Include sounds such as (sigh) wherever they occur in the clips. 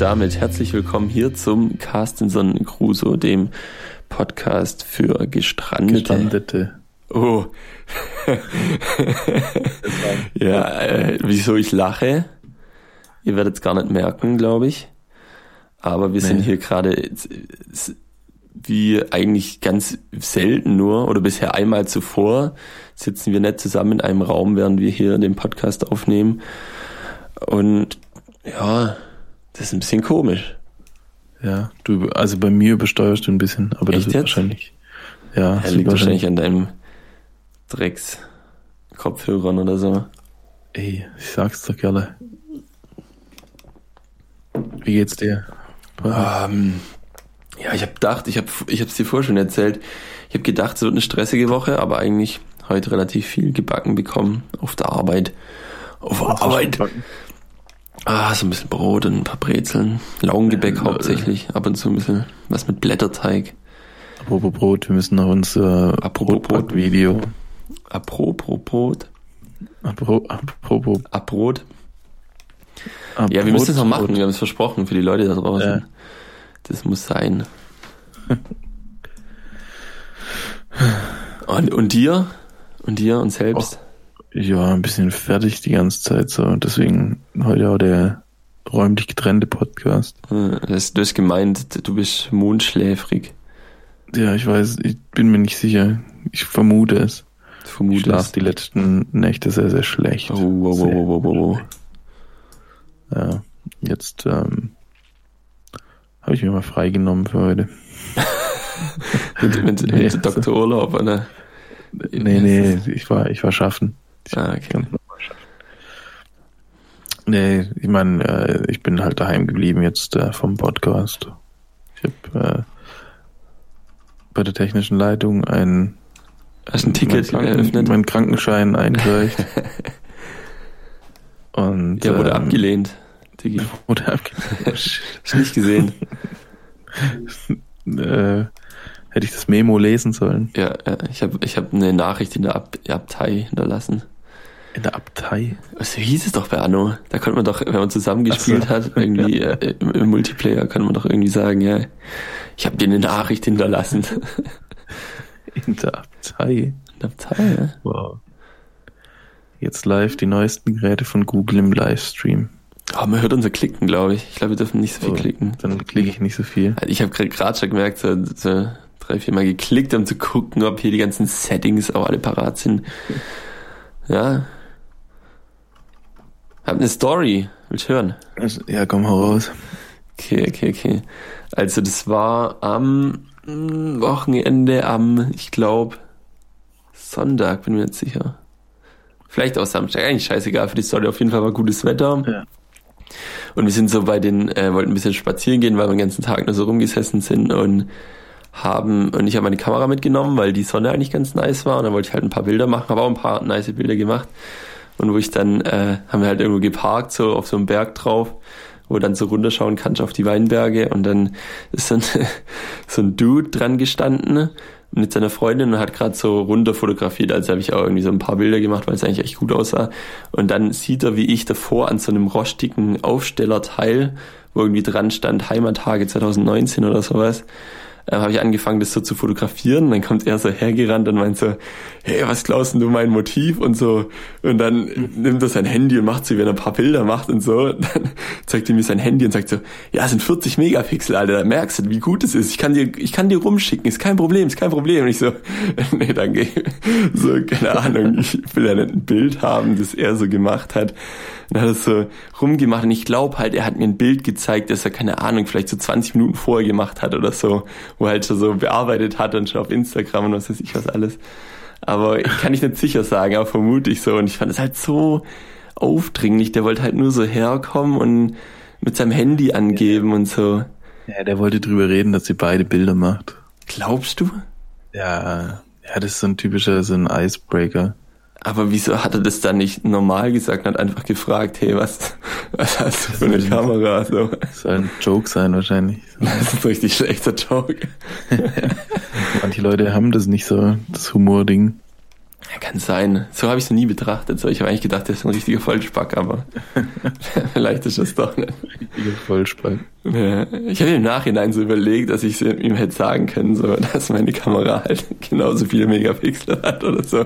Damit herzlich willkommen hier zum Carstenson Crusoe, dem Podcast für Gestrandete. Gestrandete. Oh. (laughs) ja, äh, wieso ich lache? Ihr werdet es gar nicht merken, glaube ich. Aber wir nee. sind hier gerade wie eigentlich ganz selten nur oder bisher einmal zuvor sitzen wir nicht zusammen in einem Raum, während wir hier den Podcast aufnehmen. Und ja, das ist ein bisschen komisch. Ja, du, also bei mir übersteuerst du ein bisschen, aber Echt das ist jetzt? wahrscheinlich. Ja, ja liegt wahrscheinlich an deinem Drecks Kopfhörern oder so. Ey, ich sag's doch gerne. Wie geht's dir? Ähm, ja, ich habe gedacht, ich habe ich hab's dir vorher schon erzählt. Ich habe gedacht, es wird eine stressige Woche, aber eigentlich heute relativ viel gebacken bekommen auf der Arbeit. Auf der Arbeit. Ah, so ein bisschen Brot und ein paar Brezeln. Laugengebäck ja, hauptsächlich. Ab und zu ein bisschen was mit Blätterteig. Apropos Brot, wir müssen noch unser Brot-Video. Apropos Brot. Apropos. Apropos. Abrot. Ja, wir müssen es noch machen. Wir haben es versprochen für die Leute da draußen. Ja. Das muss sein. (laughs) und, und dir? Und dir und selbst? Ja, ein bisschen fertig die ganze Zeit so. Deswegen heute auch der räumlich getrennte Podcast. Hm, das, du hast gemeint, du bist mondschläfrig. Ja, ich weiß, ich bin mir nicht sicher. Ich vermute es. Vermute ich schlaf die letzten Nächte sehr, sehr schlecht. Oh, wow, wow, wow, wow, wow. Ja, jetzt ähm, habe ich mir mal freigenommen für heute. mit, (laughs) mit, mit nee, Dr. Urlaub, oder? Nee, nee, ich war, ich war schaffen. Ah, okay. Nee, ich meine, äh, ich bin halt daheim geblieben jetzt äh, vom Podcast. Ich habe äh, bei der technischen Leitung ein, Hast ein Ticket eröffnet? Mein Krankenschein eingereicht. (laughs) Und, ja, wurde ähm, abgelehnt. Digi. (laughs) Wurde abgelehnt. Hast nicht gesehen. (laughs) äh, hätte ich das Memo lesen sollen? Ja, ja ich habe ich hab eine Nachricht in der Ab Abtei hinterlassen. In der Abtei? Was hieß es doch bei Anno? Da konnte man doch, wenn man zusammengespielt so. hat, irgendwie ja. äh, im, im, Multiplayer, kann man doch irgendwie sagen, ja, ich habe dir eine Nachricht hinterlassen. In der Abtei? In der Abtei, ja. Wow. Jetzt live die neuesten Geräte von Google im Livestream. Oh, man hört unser Klicken, glaube ich. Ich glaube, wir dürfen nicht so viel oh, klicken. Dann klicke ich nicht so viel. Ich habe gerade schon gemerkt, so, so drei, vier Mal geklickt, um zu gucken, ob hier die ganzen Settings auch alle parat sind. Ja, hab eine Story. Willst du hören? Ja, komm raus. Okay, okay, okay. Also das war am hm, Wochenende am, ich glaube, Sonntag, bin mir nicht sicher. Vielleicht auch Samstag, eigentlich scheißegal für die Story. Auf jeden Fall war gutes Wetter. Ja. Und wir sind so bei den, äh, wollten ein bisschen spazieren gehen, weil wir den ganzen Tag nur so rumgesessen sind und haben, und ich habe meine Kamera mitgenommen, weil die Sonne eigentlich ganz nice war und dann wollte ich halt ein paar Bilder machen, habe auch ein paar nice Bilder gemacht. Und wo ich dann, äh, haben wir halt irgendwo geparkt, so auf so einem Berg drauf, wo dann so runterschauen kannst auf die Weinberge und dann ist dann (laughs) so ein Dude dran gestanden mit seiner Freundin und hat gerade so runter fotografiert, also habe ich auch irgendwie so ein paar Bilder gemacht, weil es eigentlich echt gut aussah. Und dann sieht er, wie ich davor an so einem rostigen Aufstellerteil, wo irgendwie dran stand Heimattage 2019 oder sowas, äh, habe ich angefangen, das so zu fotografieren. Dann kommt er so hergerannt und meint so, hey, was glaubst du mein Motiv und so. Und dann nimmt er sein Handy und macht so, wenn er ein paar Bilder macht und so. (laughs) Dann zeigt er mir sein Handy und sagt so, ja, sind 40 Megapixel, Alter, da merkst du, wie gut es ist. Ich kann dir, ich kann dir rumschicken, ist kein Problem, ist kein Problem. Und ich so, (laughs) nee, danke. So, keine Ahnung, ich will ja nicht ein Bild haben, das er so gemacht hat. Und hat es so rumgemacht und ich glaube halt, er hat mir ein Bild gezeigt, das er, keine Ahnung, vielleicht so 20 Minuten vorher gemacht hat oder so, wo er halt schon so bearbeitet hat und schon auf Instagram und was weiß ich was alles. Aber kann ich nicht sicher sagen, aber vermute ich so. Und ich fand es halt so aufdringlich. Der wollte halt nur so herkommen und mit seinem Handy angeben und so. Ja, der wollte drüber reden, dass sie beide Bilder macht. Glaubst du? Ja, ja, das ist so ein typischer, so ein Icebreaker. Aber wieso hat er das dann nicht normal gesagt und hat einfach gefragt, hey, was, was hast du für eine Kamera? So. Das soll ein Joke sein wahrscheinlich. (laughs) Das ist ein richtig schlechter Joke. (laughs) Manche Leute haben das nicht so, das Humording. Ja, Kann sein. So habe ich es nie betrachtet. So, ich habe eigentlich gedacht, der ist ein richtiger Vollspack, aber (laughs) vielleicht ist das doch nicht. Richtiger Vollspack. Ja, ich habe im Nachhinein so überlegt, dass ich ihm hätte sagen können, so, dass meine Kamera halt genauso viele Megapixel hat oder so,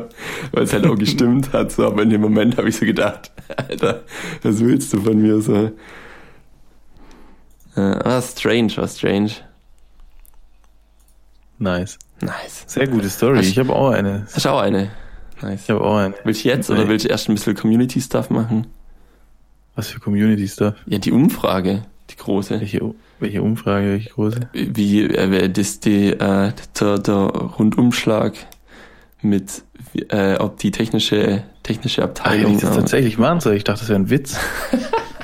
weil es halt auch gestimmt hat. So, aber in dem Moment habe ich so gedacht, Alter, was willst du von mir so? Ja, war strange, war strange. Nice. Nice. Sehr gute Story. Hast, ich habe auch eine. Hast du auch eine? Nice. Ich habe auch eine. Willst du jetzt nee. oder willst du erst ein bisschen Community-Stuff machen? Was für Community-Stuff? Ja, die Umfrage, die große. Welche, welche Umfrage, welche große? Wie, äh, das, die, äh, der, der Rundumschlag mit, äh, ob die technische, technische Abteilung. Ach, ich das tatsächlich machen soll. Ich dachte, das wäre ein Witz.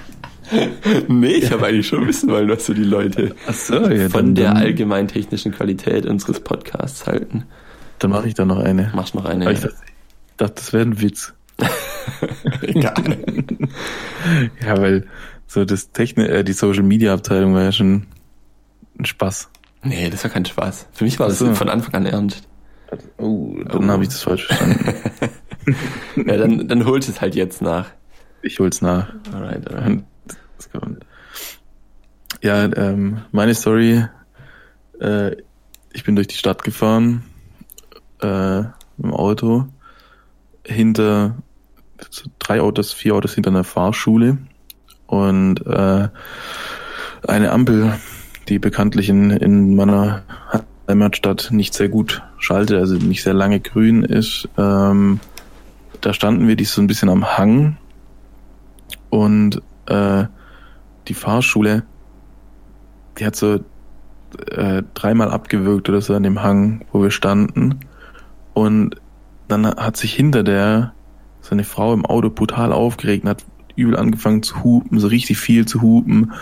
(laughs) nee, ich habe eigentlich schon wissen wollen, was so die Leute so, ja, von dann, der allgemein technischen Qualität unseres Podcasts halten. Dann mache ich da noch eine. Machst noch eine. Aber ich dachte, dachte, das wäre ein Witz. (laughs) Egal. (laughs) ja, weil so das Technik, äh, die Social Media Abteilung war ja schon ein Spaß. Nee, das war kein Spaß. Für mich war das so. von Anfang an ernst. Oh, dann oh. habe ich das falsch verstanden. (laughs) ja, dann, dann holt es halt jetzt nach. Ich hol's nach. Alright, alright. Ja, ähm, meine Story, äh, ich bin durch die Stadt gefahren, äh, im Auto, hinter so drei Autos, vier Autos hinter einer Fahrschule und äh, eine Ampel, die bekanntlich in, in meiner Heimatstadt nicht sehr gut schaltet, also nicht sehr lange grün ist. Ähm, da standen wir die so ein bisschen am Hang und äh, die Fahrschule, die hat so äh, dreimal abgewürgt oder so an dem Hang, wo wir standen. Und dann hat sich hinter der so eine Frau im Auto brutal aufgeregt und hat übel angefangen zu hupen, so richtig viel zu hupen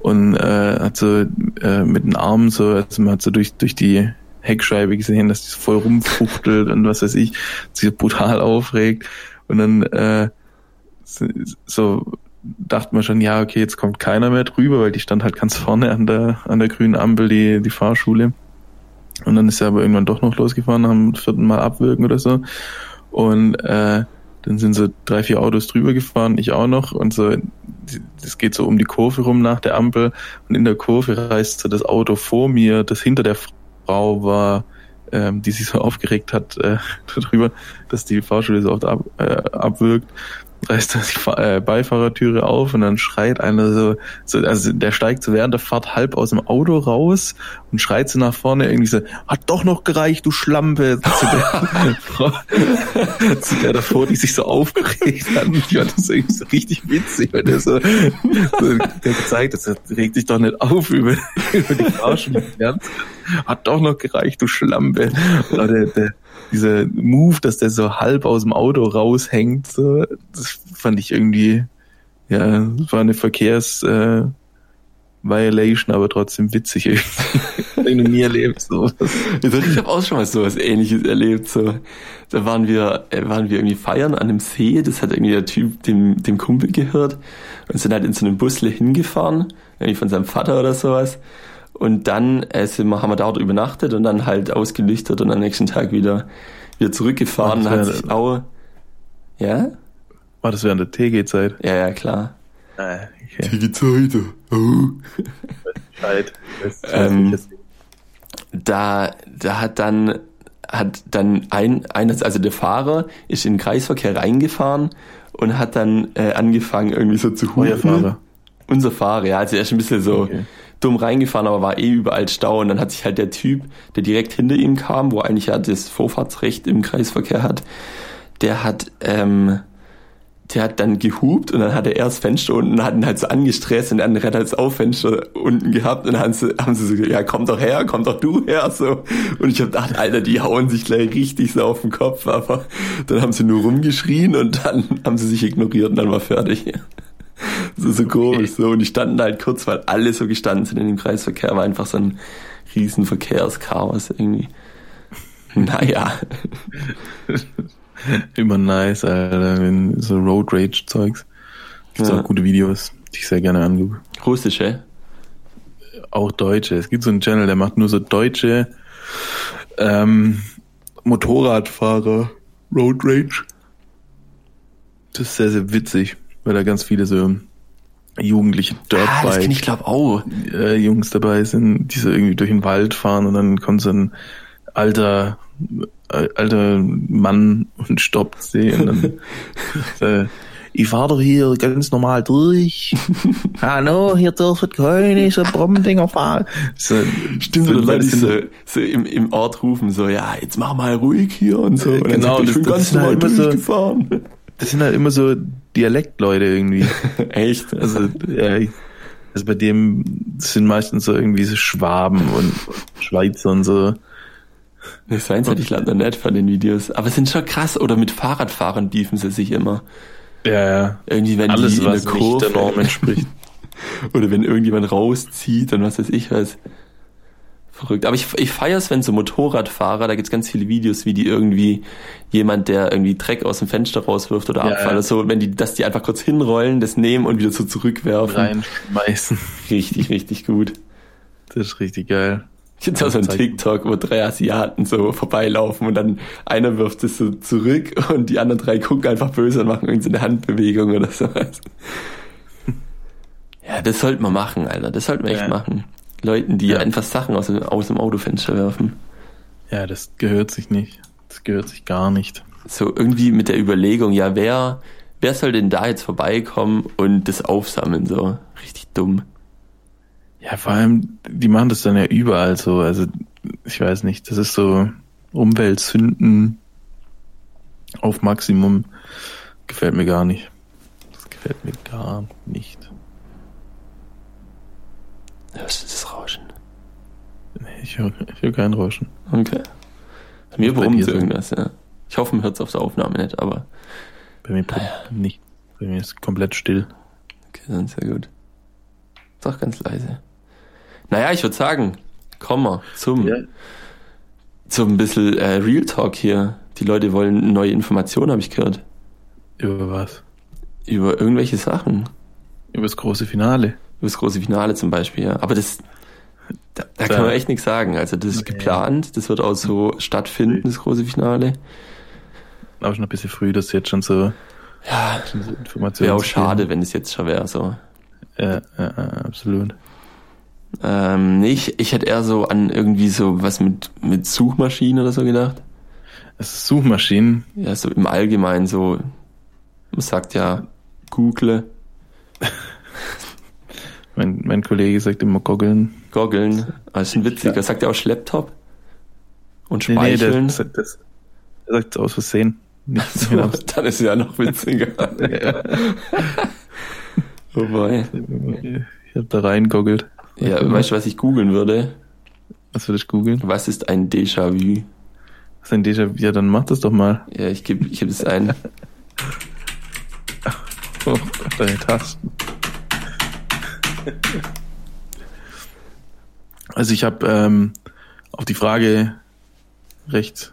und äh, hat so äh, mit den Armen so, also man hat so durch, durch die Heckscheibe gesehen, dass die so voll rumfuchtelt und was weiß ich, sich brutal aufregt und dann äh, so dachte man schon, ja, okay, jetzt kommt keiner mehr drüber, weil die stand halt ganz vorne an der, an der grünen Ampel, die, die Fahrschule. Und dann ist er aber irgendwann doch noch losgefahren, haben vierten Mal abwirken oder so. Und äh, dann sind so drei, vier Autos drüber gefahren, ich auch noch. Und so, das geht so um die Kurve rum nach der Ampel. Und in der Kurve reißt so das Auto vor mir, das hinter der Frau war, ähm, die sich so aufgeregt hat äh, (laughs) darüber, dass die Fahrschule so oft ab, äh, abwirkt reißt die äh, Beifahrertüre auf und dann schreit einer so, so, also der steigt so während der Fahrt halb aus dem Auto raus und schreit so nach vorne irgendwie so, hat doch noch gereicht, du Schlampe, (laughs) zu der, Frau, zu der davor, die sich so aufgeregt hat. Und ich fand das irgendwie so richtig witzig, weil der so, so der gezeigt hat, regt sich doch nicht auf über, (laughs) über die Fahrschule. Hat doch noch gereicht, du Schlampe. Und der, der, dieser Move, dass der so halb aus dem Auto raushängt, so, das fand ich irgendwie, ja, das war eine Verkehrs, äh, Violation, aber trotzdem witzig irgendwie. (laughs) ich noch nie erlebt so. Ich habe auch schon mal sowas ähnliches erlebt. So. Da waren wir, äh, waren wir irgendwie feiern an einem See, das hat irgendwie der Typ dem, dem Kumpel gehört und sind halt in so einem Busle hingefahren, irgendwie von seinem Vater oder sowas. Und dann äh, sind wir, haben wir dort übernachtet und dann halt ausgelüchtert und am nächsten Tag wieder, wieder zurückgefahren. Hat sich auch, ja? War das während der TG-Zeit? Ja, ja, klar. Ah, okay. TG-Zeit. Oh. Zeit. Ähm, da, da hat dann, hat dann ein, eines, also der Fahrer ist in den Kreisverkehr reingefahren und hat dann äh, angefangen irgendwie so zu hupen. Euer Fahrer? Unser Fahrer, ja, also er ist ein bisschen so, okay dumm reingefahren, aber war eh überall Stau und dann hat sich halt der Typ, der direkt hinter ihm kam, wo eigentlich ja das Vorfahrtsrecht im Kreisverkehr hat, der hat, ähm, der hat dann gehupt und dann hat er erst Fenster unten hat ihn halt so angestresst und andere hat halt das Auffenster unten gehabt und dann haben sie, haben sie so gesagt, ja komm doch her, komm doch du her, so. Und ich hab gedacht, Alter, die hauen sich gleich richtig so auf den Kopf, aber dann haben sie nur rumgeschrien und dann haben sie sich ignoriert und dann war fertig. (laughs) so, so komisch so. Und die standen halt kurz, weil alle so gestanden sind in dem Kreisverkehr, war einfach so ein riesen Verkehrschaos irgendwie. (laughs) Naja. (laughs) Immer nice, Alter, wenn so Road Rage Zeugs. Gibt's ja. auch gute Videos, die ich sehr gerne angucke. Russische? Auch deutsche. Es gibt so einen Channel, der macht nur so deutsche ähm, Motorradfahrer Road Rage. Das ist sehr, sehr witzig, weil da ganz viele so jugendliche Dirtbike. Ah, ich glaube auch. Äh, Jungs dabei sind, die so irgendwie durch den Wald fahren und dann kommt so ein alter äh, alter Mann und stoppt sie und dann (laughs) äh, ich fahre doch hier ganz normal durch. (laughs) Hallo, hier dürfen keine so Bombendinger fahren. So, Stimmt, so, Leute so, so im, im Ort rufen so, ja, jetzt mach mal ruhig hier und so. Und genau, sagt, ich bin ganz normal halt durchgefahren. So, das sind halt immer so Dialektleute irgendwie. (laughs) Echt? Also, ja, also bei dem sind meistens so irgendwie so Schwaben und Schweizer und so. Das seins hätte ich leider nicht von den Videos. Aber es sind schon krass. Oder mit Fahrradfahrern beefen sie sich immer. Ja, ja. Irgendwie, wenn Alles, die in was der Kurve, nicht der Norm entspricht. (laughs) oder wenn irgendjemand rauszieht und was weiß ich was. Verrückt. Aber ich, ich feiere es, wenn so Motorradfahrer, da gibt's ganz viele Videos, wie die irgendwie jemand, der irgendwie Dreck aus dem Fenster rauswirft oder ja, Abfall oder so, wenn die, dass die einfach kurz hinrollen, das nehmen und wieder so zurückwerfen. Reinschmeißen. Richtig, richtig gut. Das ist richtig geil. Jetzt auch so ein TikTok, wo drei Asiaten so vorbeilaufen und dann einer wirft es so zurück und die anderen drei gucken einfach böse und machen irgendeine Handbewegung oder sowas. (laughs) Ja, das sollte man machen, Alter. Das sollte man echt ja. machen. Leuten, die ja. einfach Sachen aus dem, aus dem Autofenster werfen. Ja, das gehört sich nicht. Das gehört sich gar nicht. So irgendwie mit der Überlegung, ja, wer, wer soll denn da jetzt vorbeikommen und das aufsammeln, so? Richtig dumm. Ja, vor allem, die machen das dann ja überall so. Also, ich weiß nicht, das ist so Umweltsünden auf Maximum. Gefällt mir gar nicht. Das gefällt mir gar nicht. Hörst du das Rauschen? Nee, ich höre hör kein Rauschen. Okay. Bei mir brummt irgendwas, ja. Ich hoffe, man hört es auf der Aufnahme nicht, aber. Bei mir naja. nicht. Bei mir ist komplett still. Okay, dann sehr gut. Ist auch ganz leise. Naja, ich würde sagen, kommen wir zum, ja. zum bisschen äh, Real Talk hier. Die Leute wollen neue Informationen, habe ich gehört. Über was? Über irgendwelche Sachen. Über das große Finale. Das große Finale zum Beispiel, ja. Aber das, da, da kann man echt nichts sagen. Also das ist geplant, das wird auch so stattfinden, das große Finale. Aber schon ein bisschen früh, dass jetzt schon so, ja, so Informationen. Wäre auch schade, wenn es jetzt schon wäre, so. Ja, ja, absolut. Ähm, nee, ich, ich hätte eher so an irgendwie so was mit, mit Suchmaschinen oder so gedacht. ist Suchmaschinen? Ja, so im Allgemeinen so, man sagt ja Google. (laughs) mein, mein Kollege sagt immer Goggeln. Goggeln, das ist ein witziger. Sagt er auch Schlepptop? Und Speicheln? Nee, nee, das, das, er sagt aus Versehen. So, (laughs) dann ist ja noch witziger. (laughs) ja. Wobei. Ich hab da reingoggelt. Ja, ja weißt du, was ich googeln würde? Was würde ich googeln? Was ist ein Déjà-vu? Was ist ein Déjà-vu? Ja, dann mach das doch mal. Ja, ich gebe ich geb es ein. (laughs) oh Gott, deine Tasten. (laughs) Also ich habe ähm, auf die Frage recht,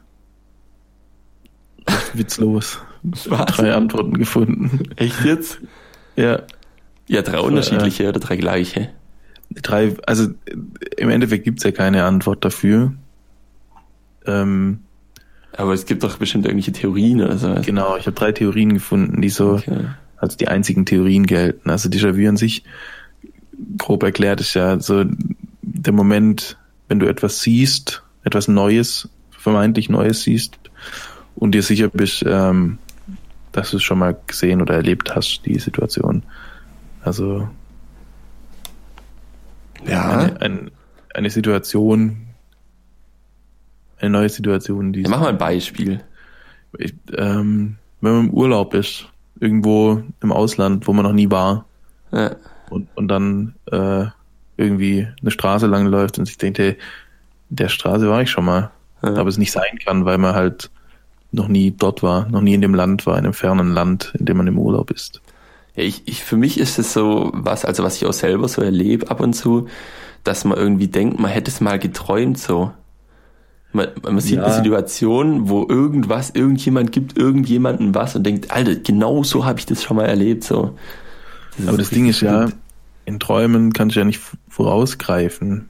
recht witzlos Was? drei Antworten gefunden. Echt jetzt? Ja. Ja, drei unterschiedliche äh, oder drei gleiche? drei, also im Endeffekt gibt's ja keine Antwort dafür. Ähm, aber es gibt doch bestimmt irgendwelche Theorien oder so. Genau, ich habe drei Theorien gefunden, die so okay. als die einzigen Theorien gelten. Also Déjà-vu an sich, grob erklärt, ist ja so der Moment, wenn du etwas siehst, etwas Neues, vermeintlich Neues siehst und dir sicher bist, ähm, dass du es schon mal gesehen oder erlebt hast, die Situation. Also ja. Eine, ein, eine Situation, eine neue Situation, die. Ja, mach mal ein Beispiel. Ich, ähm, wenn man im Urlaub ist, irgendwo im Ausland, wo man noch nie war, ja. Und, und dann äh, irgendwie eine Straße lang läuft und sich denkt, hey, der Straße war ich schon mal. Ja. Aber es nicht sein kann, weil man halt noch nie dort war, noch nie in dem Land war, in einem fernen Land, in dem man im Urlaub ist. Ja, ich, ich, für mich ist es so was, also was ich auch selber so erlebe ab und zu, dass man irgendwie denkt, man hätte es mal geträumt so. Man, man sieht ja. eine Situation, wo irgendwas, irgendjemand gibt irgendjemanden was und denkt, Alter, genau so habe ich das schon mal erlebt. So. Das aber das Ding ist ja, in Träumen kannst du ja nicht vorausgreifen.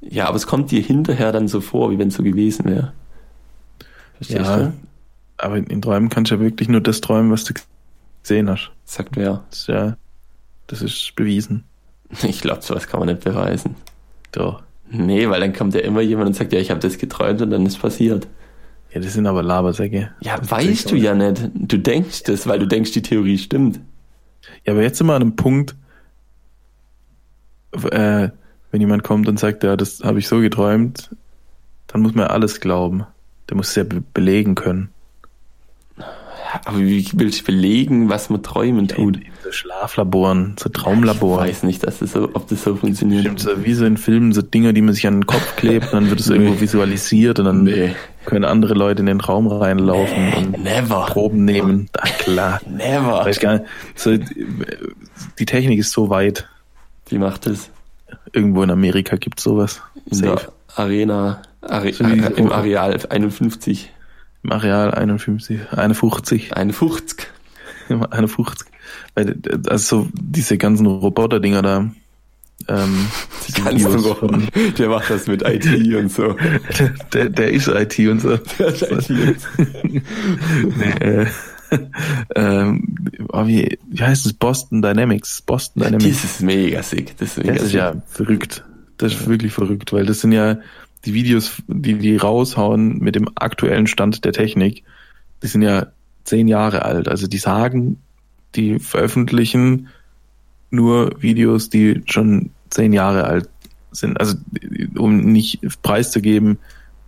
Ja, aber es kommt dir hinterher dann so vor, wie wenn es so gewesen wäre. Verstehst ja, du? Aber in Träumen kannst du ja wirklich nur das träumen, was du gesehen hast. Sagt wer? Das ist ja, das ist bewiesen. (laughs) Ich glaube, sowas kann man nicht beweisen. Doch. Nee, weil dann kommt ja immer jemand und sagt, ja, ich habe das geträumt und dann ist passiert. Ja, das sind aber Labersäcke. Ja, das weißt du ja nicht. Du denkst das, weil du denkst, die Theorie stimmt. Ja, aber jetzt sind wir an einem Punkt, äh, wenn jemand kommt und sagt, ja, das habe ich so geträumt, dann muss man alles glauben. Der muss es ja be belegen können. Aber wie willst du belegen, was man träumen tut? In, in so Schlaflaboren, so Traumlaboren. Ich weiß nicht, dass das so, ob das so funktioniert. Stimmt, so wie so in Filmen, so Dinger, die man sich an den Kopf (laughs) klebt, dann wird es irgendwo visualisiert und dann nee. können andere Leute in den Raum reinlaufen nee, und never. Proben nehmen. Da klar. Never. Weiß gar nicht. So, die Technik ist so weit. Wie macht es? Irgendwo in Amerika gibt es sowas. In Safe. der Arena, Are, so im Areal 51. Im Areal 51, 51. 51. 51. Also diese ganzen Roboter-Dinger da. Ähm, die ganzen Roboter. Der macht das mit IT und so. (laughs) Der, der ist IT und so. (laughs) Der ist IT. (laughs) nee, äh, ähm, oh, wie, wie heißt es? Boston Dynamics. Boston Dynamics. Das ist mega sick. Das ist, mega das ist ja verrückt. Das ist wirklich verrückt, weil das sind ja die Videos, die die raushauen mit dem aktuellen Stand der Technik, die sind ja zehn Jahre alt. Also die sagen, die veröffentlichen nur Videos, die schon zehn Jahre alt sind. Also um nicht preiszugeben,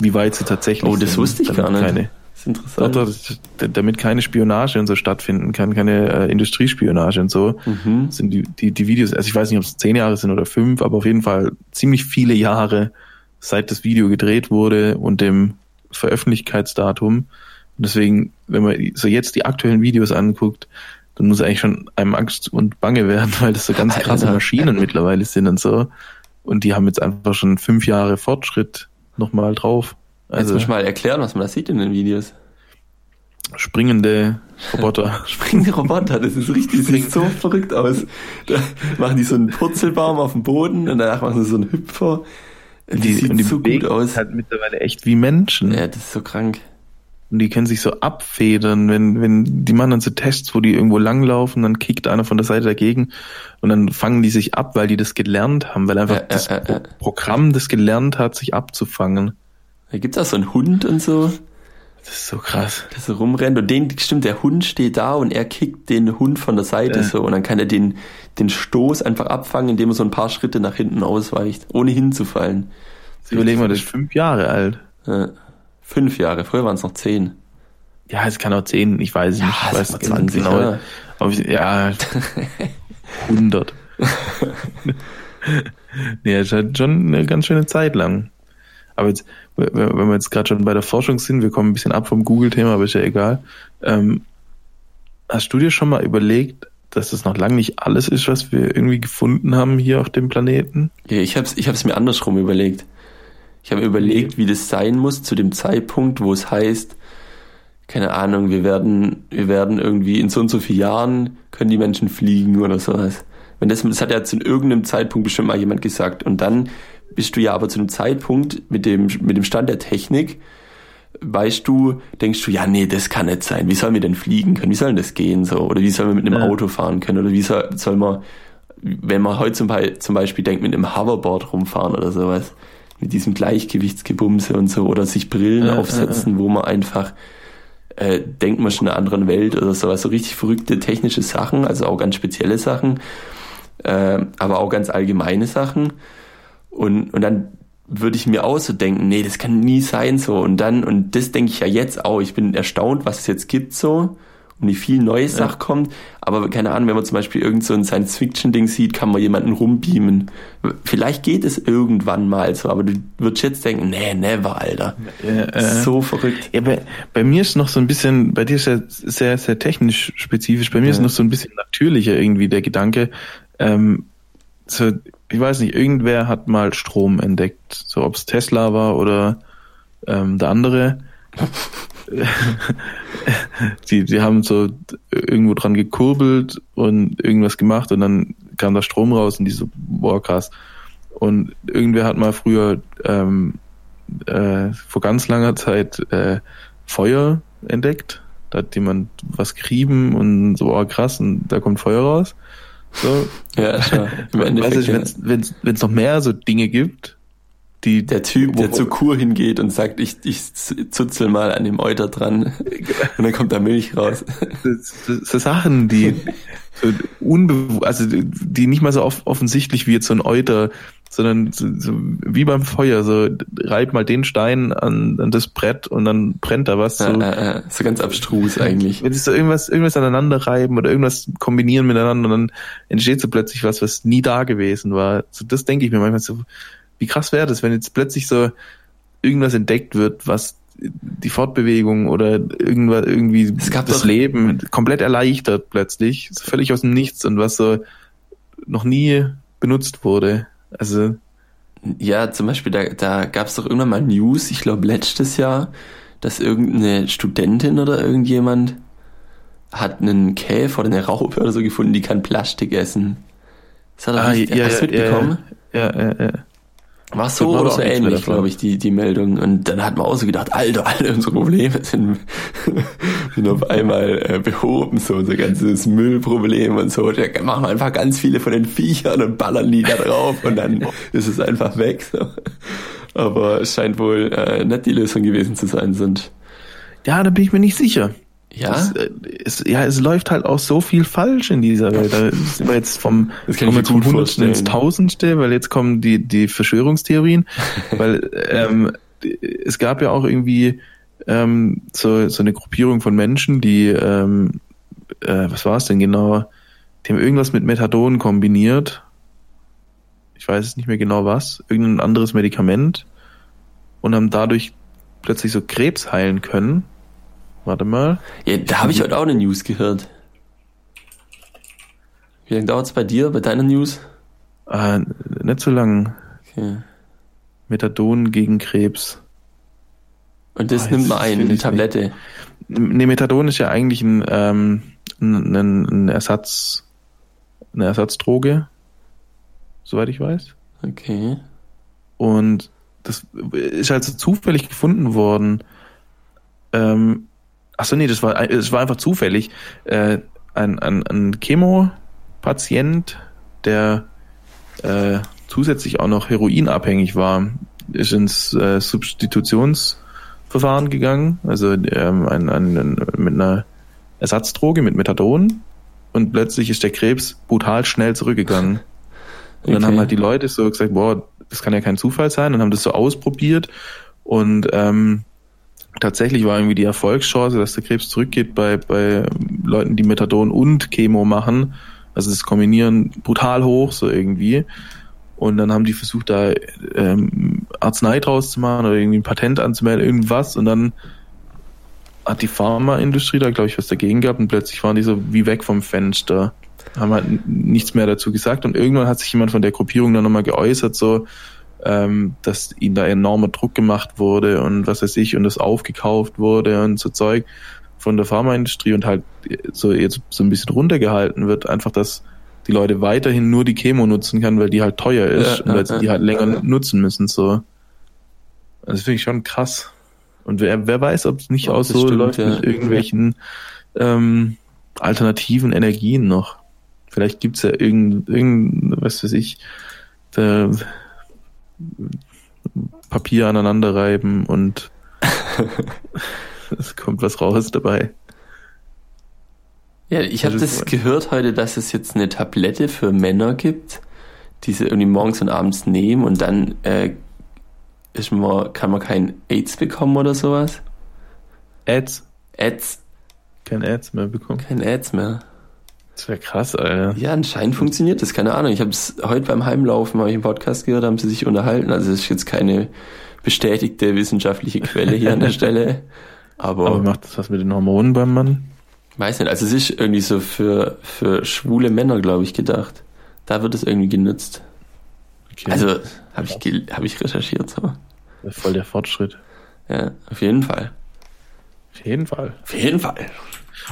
wie weit sie tatsächlich sind. Oh, das sind, wusste ich gar nicht. Keine, das ist interessant. Dort, damit keine Spionage und so stattfinden kann, keine äh, Industriespionage und so, mhm. sind die, die, die Videos, also ich weiß nicht, ob es zehn Jahre sind oder fünf, aber auf jeden Fall ziemlich viele Jahre seit das Video gedreht wurde und dem Veröffentlichkeitsdatum. Und deswegen, wenn man so jetzt die aktuellen Videos anguckt, dann muss eigentlich schon einem Angst und Bange werden, (laughs) weil das so ganz krasse Maschinen mittlerweile sind und so. Und die haben jetzt einfach schon fünf Jahre Fortschritt nochmal drauf. Also, jetzt muss mal erklären, was man da sieht in den Videos. Springende Roboter. (laughs) Springende Roboter, das ist richtig, das sieht so verrückt aus. Da machen die so einen Purzelbaum auf dem Boden und danach machen sie so einen Hüpfer. Die, die und die so gut aus. halt mittlerweile echt wie Menschen. Ja, das ist so krank. Und die können sich so abfedern, wenn, wenn die machen dann so Tests, wo die irgendwo langlaufen, dann kickt einer von der Seite dagegen und dann fangen die sich ab, weil die das gelernt haben, weil einfach äh, das äh, äh, Programm das gelernt hat, sich abzufangen. Da gibt's auch so einen Hund und so. Das ist so krass. Der so rumrennt und den, stimmt, der Hund steht da und er kickt den Hund von der Seite ja. so und dann kann er den, den Stoß einfach abfangen, indem er so ein paar Schritte nach hinten ausweicht, ohne hinzufallen. Überlegen wir, das ist fünf Jahre alt. Ja. Fünf Jahre, früher waren es noch zehn. Ja, es kann auch zehn, ich weiß ja, nicht, ich weiß 20, genau. Ja, aber ja 100. (laughs) nee, es ist halt schon eine ganz schöne Zeit lang. Aber jetzt, wenn wir jetzt gerade schon bei der Forschung sind, wir kommen ein bisschen ab vom Google-Thema, aber ist ja egal. Ähm, hast du dir schon mal überlegt, dass das noch lange nicht alles ist, was wir irgendwie gefunden haben hier auf dem Planeten? Ich habe es ich mir andersrum überlegt. Ich habe überlegt, wie das sein muss zu dem Zeitpunkt, wo es heißt, keine Ahnung, wir werden, wir werden irgendwie in so und so vielen Jahren können die Menschen fliegen oder sowas. Wenn das, das hat ja zu irgendeinem Zeitpunkt bestimmt mal jemand gesagt. Und dann bist du ja aber zu einem Zeitpunkt mit dem, mit dem Stand der Technik, weißt du, denkst du, ja, nee, das kann nicht sein. Wie sollen wir denn fliegen können? Wie soll das gehen so? Oder wie sollen wir mit einem ja. Auto fahren können? Oder wie soll, soll man, wenn man heute zum, Beispiel, zum Beispiel denkt, mit einem Hoverboard rumfahren oder sowas, mit diesem Gleichgewichtsgebumse und so, oder sich Brillen ja, aufsetzen, ja, wo man einfach äh, denkt man schon in einer anderen Welt oder sowas, so richtig verrückte technische Sachen, also auch ganz spezielle Sachen, äh, aber auch ganz allgemeine Sachen. Und, und dann würde ich mir auch so denken, nee, das kann nie sein so. Und dann, und das denke ich ja jetzt auch, ich bin erstaunt, was es jetzt gibt so und wie viel neue ja. kommt. Aber keine Ahnung, wenn man zum Beispiel irgend so ein Science-Fiction-Ding sieht, kann man jemanden rumbeamen. Vielleicht geht es irgendwann mal so, aber du würdest jetzt denken, nee, never, Alter. Ja, äh, so verrückt. Ja, bei, bei mir ist noch so ein bisschen, bei dir ist ja sehr, sehr technisch spezifisch, bei mir ja. ist noch so ein bisschen natürlicher irgendwie der Gedanke, ähm, so, ich weiß nicht, irgendwer hat mal Strom entdeckt, so ob es Tesla war oder ähm, der andere. (laughs) die, die haben so irgendwo dran gekurbelt und irgendwas gemacht und dann kam da Strom raus und die so, boah, krass. Und irgendwer hat mal früher ähm, äh, vor ganz langer Zeit äh, Feuer entdeckt Da hat jemand was gerieben und so, oh krass, und da kommt Feuer raus. So. Ja, schon. (laughs) Im Endeffekt, weißt du, wenn es noch mehr so Dinge gibt, die, der Typ, der zur Kur hingeht und sagt, ich, ich zuzel mal an dem Euter dran (laughs) und dann kommt da Milch raus. Das, das, das Sachen, die unbe also die nicht mal so off offensichtlich wie jetzt so ein Euter, sondern so, so wie beim Feuer, so reib mal den Stein an, an das Brett und dann brennt da was. So, ja, ja, ja. so ganz abstrus eigentlich. Wenn sie so irgendwas, irgendwas aneinander reiben oder irgendwas kombinieren miteinander, dann entsteht so plötzlich was, was nie da gewesen war. So, das denke ich mir manchmal so, wie krass wäre das, wenn jetzt plötzlich so irgendwas entdeckt wird, was die Fortbewegung oder irgendwas irgendwie das doch, Leben komplett erleichtert plötzlich, völlig aus dem Nichts und was so noch nie benutzt wurde. Also ja, zum Beispiel da, da gab es doch irgendwann mal News, ich glaube letztes Jahr, dass irgendeine Studentin oder irgendjemand hat einen Käfer oder eine Raupe oder so gefunden, die kann Plastik essen. Das hat er ah, nicht, ja, hast du mitbekommen? Ja, ja, ja. War so oder so ähnlich, glaube ich, die, die Meldung. Und dann hat man auch so gedacht, Alter, alle unsere Probleme sind, (laughs) sind auf einmal äh, behoben, so unser ganzes Müllproblem und so. Da machen wir einfach ganz viele von den Viechern und ballern die da drauf und dann (laughs) ist es einfach weg. So. Aber es scheint wohl äh, nicht die Lösung gewesen zu sein, sind. Ja, da bin ich mir nicht sicher. Ja? Das, äh, es, ja, es läuft halt auch so viel falsch in dieser Welt. Da sind wir jetzt vom (laughs) kommen wir vom Hundertsten ins Tausendste, weil jetzt kommen die, die Verschwörungstheorien. (laughs) weil ähm, es gab ja auch irgendwie ähm, so, so eine Gruppierung von Menschen, die, ähm, äh, was war es denn genau? Die haben irgendwas mit Methadon kombiniert. Ich weiß es nicht mehr genau was. Irgendein anderes Medikament. Und haben dadurch plötzlich so Krebs heilen können. Warte mal. Ja, da habe ich heute auch eine News gehört. Wie lange dauert es bei dir, bei deiner News? Äh, nicht so lang. Okay. Methadon gegen Krebs. Und das oh, nimmt man ein, eine Tablette. Nee, Methadon ist ja eigentlich ein, ähm, ein, ein Ersatz, eine Ersatzdroge, soweit ich weiß. Okay. Und das ist halt so zufällig gefunden worden. Ähm, Achso, nee, das war, es war einfach zufällig. Äh, ein, ein, ein Chemo-Patient, der äh, zusätzlich auch noch heroinabhängig war, ist ins äh, Substitutionsverfahren gegangen, also ähm, ein, ein, ein, mit einer Ersatzdroge, mit Methadon. Und plötzlich ist der Krebs brutal schnell zurückgegangen. Und okay. dann haben halt die Leute so gesagt, boah, das kann ja kein Zufall sein, und haben das so ausprobiert. Und ähm, tatsächlich war irgendwie die Erfolgschance, dass der Krebs zurückgeht bei, bei Leuten, die Methadon und Chemo machen. Also das Kombinieren brutal hoch, so irgendwie. Und dann haben die versucht, da ähm, Arznei draus zu machen oder irgendwie ein Patent anzumelden, irgendwas. Und dann hat die Pharmaindustrie da, glaube ich, was dagegen gehabt und plötzlich waren die so wie weg vom Fenster. Haben halt nichts mehr dazu gesagt. Und irgendwann hat sich jemand von der Gruppierung dann nochmal geäußert, so, ähm, dass ihnen da enormer Druck gemacht wurde und was weiß ich und das aufgekauft wurde und so Zeug von der Pharmaindustrie und halt so jetzt so ein bisschen runtergehalten wird, einfach dass die Leute weiterhin nur die Chemo nutzen kann, weil die halt teuer ist ja, und weil sie die halt länger ja. nutzen müssen. So. Also das finde ich schon krass. Und wer, wer weiß, ob es nicht auch so stimmt, läuft ja. mit irgendwelchen ähm, alternativen Energien noch. Vielleicht gibt's ja irgend, irgend was weiß ich, der, Papier aneinander reiben und (laughs) es kommt was raus dabei. Ja, ich habe das gehört heute, dass es jetzt eine Tablette für Männer gibt, die sie irgendwie morgens und abends nehmen und dann äh, ist man, kann man kein AIDS bekommen oder sowas. AIDS? AIDS. Kein AIDS mehr bekommen. Kein AIDS mehr. Das wäre krass, Alter. Ja, anscheinend funktioniert das, keine Ahnung. Ich habe es heute beim Heimlaufen, habe ich einen Podcast gehört, haben sie sich unterhalten. Also es ist jetzt keine bestätigte wissenschaftliche Quelle hier an der (laughs) Stelle. Aber, aber macht das was mit den Hormonen beim Mann? Weiß nicht, also es ist irgendwie so für, für schwule Männer, glaube ich, gedacht. Da wird es irgendwie genutzt. Okay. Also habe ich, hab ich recherchiert. So. Voll der Fortschritt. Ja, auf jeden Fall. Auf jeden Fall. Auf jeden Fall.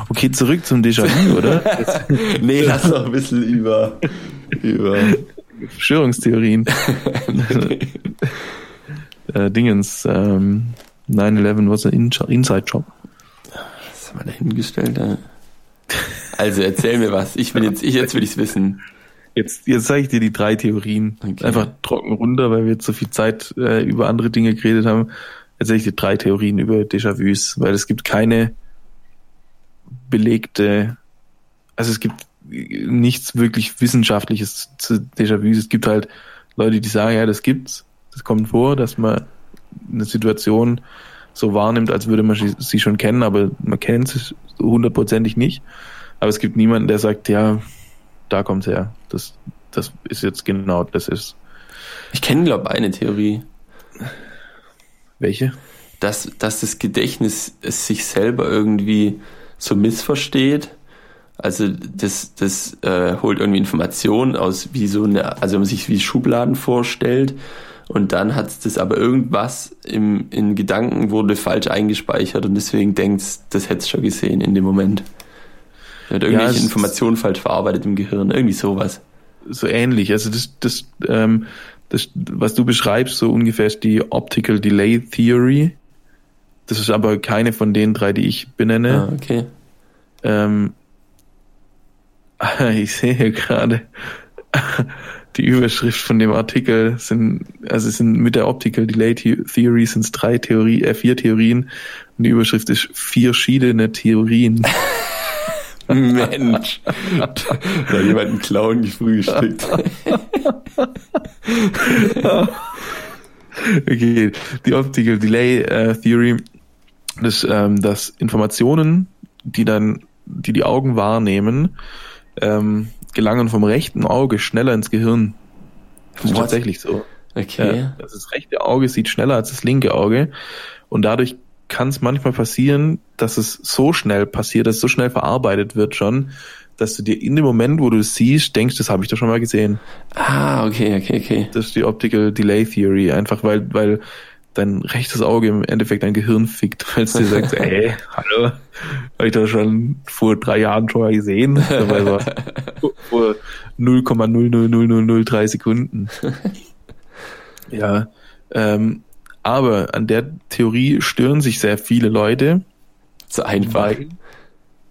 Okay, zurück zum Déjà-vu, oder? (laughs) nee, lass doch ein bisschen über, über Verschwörungstheorien. (laughs) (laughs) äh, Dingens, ähm, 9-11 was ein Inside-Job. Das Das mal dahingestellt, ja. Also erzähl mir was. Ich will jetzt, ich, jetzt will ich's wissen. Jetzt, jetzt zeige ich dir die drei Theorien. Okay. Einfach trocken runter, weil wir jetzt so viel Zeit äh, über andere Dinge geredet haben. Jetzt zeige ich dir drei Theorien über Déjà-vus, weil es gibt keine belegte, also es gibt nichts wirklich Wissenschaftliches zu Déjà-vus. Es gibt halt Leute, die sagen, ja, das gibt's. Das kommt vor, dass man eine Situation so wahrnimmt, als würde man sie schon kennen, aber man kennt sie hundertprozentig nicht. Aber es gibt niemanden, der sagt, ja, da kommt's her. Das, das ist jetzt genau, das ist. Ich kenne, glaube eine Theorie. Welche? Dass, dass das Gedächtnis es sich selber irgendwie so missversteht. Also das, das äh, holt irgendwie Informationen aus, wie so eine, also wenn man sich wie Schubladen vorstellt und dann hat das aber irgendwas im, in Gedanken wurde falsch eingespeichert und deswegen denkt das hätte es schon gesehen in dem Moment. Er hat irgendwelche ja, Informationen falsch verarbeitet im Gehirn, irgendwie sowas. So ähnlich. Also das, das, ähm, das, was du beschreibst, so ungefähr ist die Optical Delay Theory. Das ist aber keine von den drei, die ich benenne. Ah, okay. Ähm, (laughs) ich sehe gerade, (laughs) die Überschrift von dem Artikel sind, also es sind mit der Optical Delay Theory sind es drei Theorie, äh, vier Theorien und die Überschrift ist vier verschiedene Theorien. (laughs) Mensch, da hat jemand einen Clown gefrühstückt. okay, die Optical Delay äh, Theory, das, ähm, dass Informationen, die dann, die die Augen wahrnehmen, ähm, gelangen vom rechten Auge schneller ins Gehirn. Das ist tatsächlich so. Okay. Ja, also das rechte Auge sieht schneller als das linke Auge und dadurch kann es manchmal passieren, dass es so schnell passiert, dass es so schnell verarbeitet wird schon, dass du dir in dem Moment, wo du es siehst, denkst, das habe ich doch schon mal gesehen. Ah, okay, okay, okay. Das ist die Optical Delay Theory, einfach weil, weil dein rechtes Auge im Endeffekt dein Gehirn fickt, weil es dir sagt, ey, hallo, habe ich doch schon vor drei Jahren schon mal gesehen. Dabei war vor 0,00003 Sekunden. (laughs) Ja, ähm, aber an der Theorie stören sich sehr viele Leute. So einfach. Weil,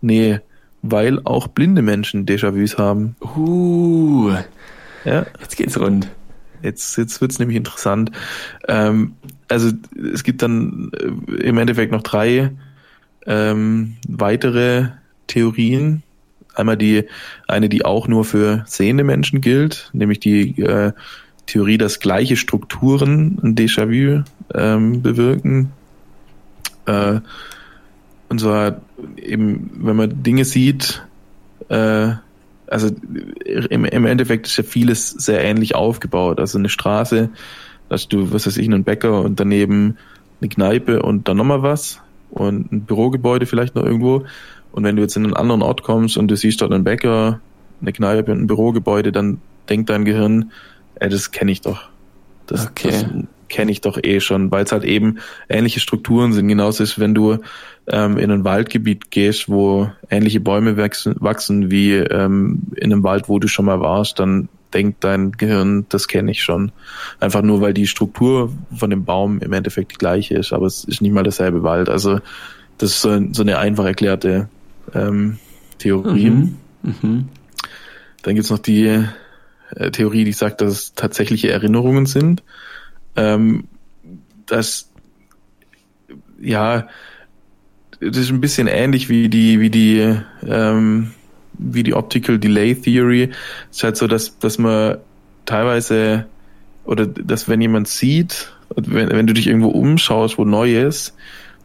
nee, weil auch blinde Menschen Déjà-vus haben. Uh, ja. Jetzt geht's rund. Jetzt, jetzt wird's nämlich interessant. Ähm, also es gibt dann äh, im Endeffekt noch drei ähm, weitere Theorien. Einmal die eine, die auch nur für sehende Menschen gilt, nämlich die äh, Theorie, dass gleiche Strukturen ein Déjà-vu ähm, bewirken. Äh, und zwar eben, wenn man Dinge sieht, äh, also im, im Endeffekt ist ja vieles sehr ähnlich aufgebaut. Also eine Straße, dass du, was weiß ich, einen Bäcker und daneben eine Kneipe und dann nochmal was und ein Bürogebäude vielleicht noch irgendwo. Und wenn du jetzt in einen anderen Ort kommst und du siehst dort einen Bäcker, eine Kneipe und ein Bürogebäude, dann denkt dein Gehirn, ey, das kenne ich doch. Das, okay. das kenne ich doch eh schon, weil es halt eben ähnliche Strukturen sind. Genauso ist, wenn du ähm, in ein Waldgebiet gehst, wo ähnliche Bäume wachsen, wachsen wie ähm, in einem Wald, wo du schon mal warst, dann denkt dein Gehirn, das kenne ich schon. Einfach nur, weil die Struktur von dem Baum im Endeffekt die gleiche ist, aber es ist nicht mal dasselbe Wald. Also das ist so, so eine einfach erklärte ähm, Theorie. Mhm. Mhm. Dann gibt's noch die äh, Theorie, die sagt, dass es tatsächliche Erinnerungen sind. Ähm, das ja, das ist ein bisschen ähnlich wie die, wie die, ähm, wie die Optical Delay Theory. Es ist halt so, dass, dass man teilweise, oder dass wenn jemand sieht, wenn, wenn du dich irgendwo umschaust, wo neu ist,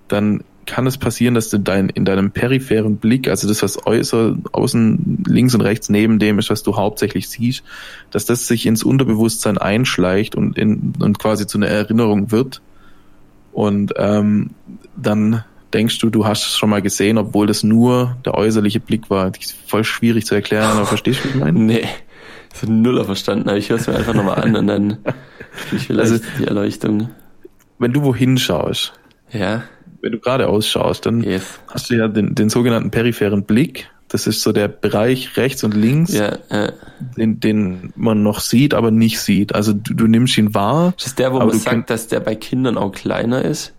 dann kann es passieren, dass du dein, in deinem peripheren Blick, also das, was äußer, außen, links und rechts neben dem ist, was du hauptsächlich siehst, dass das sich ins Unterbewusstsein einschleicht und, in, und quasi zu einer Erinnerung wird. Und ähm, dann denkst du, du hast es schon mal gesehen, obwohl das nur der äußerliche Blick war. Voll schwierig zu erklären, aber verstehst du, was ich meine? Nee, hat nuller verstanden, aber ich höre es mir einfach nochmal an und dann kriege ich vielleicht also, die Erleuchtung. Wenn du wohin schaust, ja. wenn du gerade ausschaust, dann yes. hast du ja den, den sogenannten peripheren Blick. Das ist so der Bereich rechts und links, ja, ja. Den, den man noch sieht, aber nicht sieht. Also du, du nimmst ihn wahr. Das ist der, wo man sagt, dass der bei Kindern auch kleiner ist?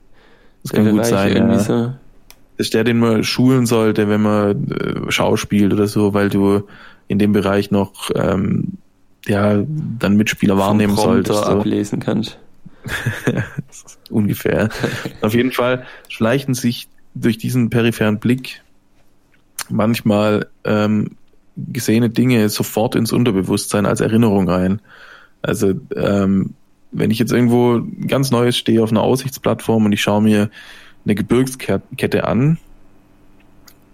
Das kann gut sein. Ja. So. ist der, den man schulen sollte, wenn man äh, Schauspielt oder so, weil du in dem Bereich noch ähm, ja dann Mitspieler wahrnehmen solltest. So. ablesen kannst. (laughs) Ungefähr. Auf jeden Fall schleichen sich durch diesen peripheren Blick manchmal ähm, gesehene Dinge sofort ins Unterbewusstsein als Erinnerung ein. Also ähm, wenn ich jetzt irgendwo ganz Neues stehe auf einer Aussichtsplattform und ich schaue mir eine Gebirgskette an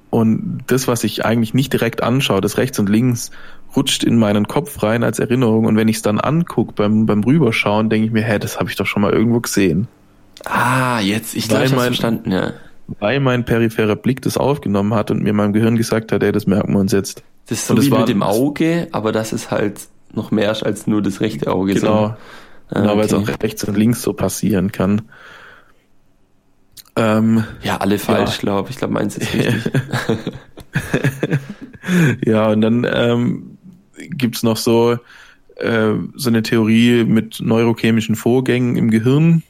und das, was ich eigentlich nicht direkt anschaue, das rechts und links, rutscht in meinen Kopf rein als Erinnerung und wenn ich es dann angucke beim, beim Rüberschauen, denke ich mir, hä, das habe ich doch schon mal irgendwo gesehen. Ah, jetzt, ich glaube, ich verstanden, ja. Weil mein peripherer Blick das aufgenommen hat und mir meinem Gehirn gesagt hat, ey, das merken wir uns jetzt. Das ist so wie mit dem Auge, aber das ist halt noch mehr als nur das rechte Auge. Genau, so. Ah, genau weil es auch rechts und links so passieren kann. Ähm, ja, alle falsch, ja. glaube ich. glaube, meins ist richtig. (laughs) ja, und dann ähm, gibt's noch so, äh, so eine Theorie mit neurochemischen Vorgängen im Gehirn,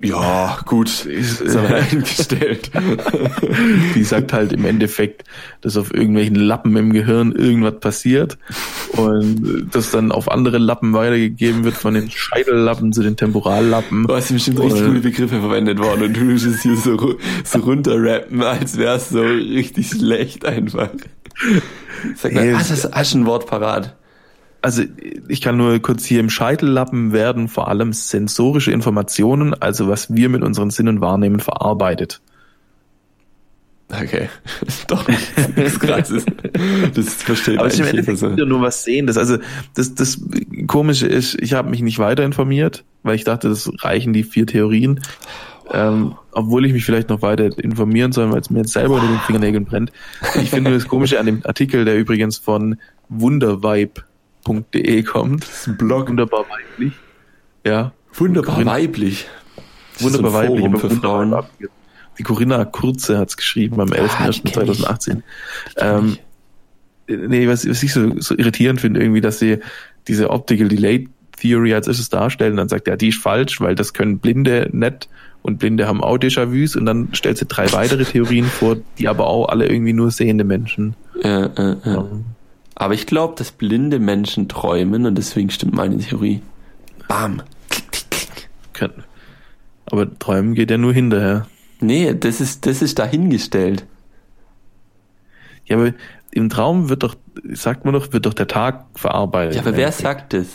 ja, gut, ist (laughs) aber eingestellt. Die sagt halt im Endeffekt, dass auf irgendwelchen Lappen im Gehirn irgendwas passiert und das dann auf andere Lappen weitergegeben wird, von den (laughs) Scheitellappen zu den Temporallappen. Du hast bestimmt richtig coole Begriffe verwendet worden und du willst es hier so, so runterrappen, als wär's so richtig schlecht einfach. Sag mal, hast hast ein Wort parat? also ich kann nur kurz hier im Scheitellappen werden vor allem sensorische Informationen, also was wir mit unseren Sinnen wahrnehmen, verarbeitet. Okay, (laughs) doch nichts krasses. Das versteht Aber ich im Endeffekt also. nur was sehen. Das, also das, das Komische ist, ich habe mich nicht weiter informiert, weil ich dachte, das reichen die vier Theorien. Ähm, obwohl ich mich vielleicht noch weiter informieren soll, weil es mir jetzt selber unter den Fingernägeln brennt. Ich finde das Komische an dem Artikel, der übrigens von Wundervibe www.de kommt. Das ist ein Blog. Wunderbar weiblich. Ja. Wunderbar weiblich. Wunderbar so weiblich, aber für Frauen. Die Corinna Kurze hat's geschrieben am 11.01.2018. Ah, ähm, nee, was, was ich so, so irritierend finde, irgendwie, dass sie diese Optical Delay Theory als erstes darstellen, dann sagt er, ja, die ist falsch, weil das können Blinde nicht und Blinde haben auch Déjà-vus und dann stellt sie drei weitere Theorien vor, die aber auch alle irgendwie nur sehende Menschen. Ja, äh, äh. Um, aber ich glaube, dass blinde Menschen träumen und deswegen stimmt meine Theorie. Bam. Können. Aber träumen geht ja nur hinterher. Nee, das ist, das ist dahingestellt. Ja, aber im Traum wird doch, sagt man doch, wird doch der Tag verarbeitet. Ja, aber wer sagt das?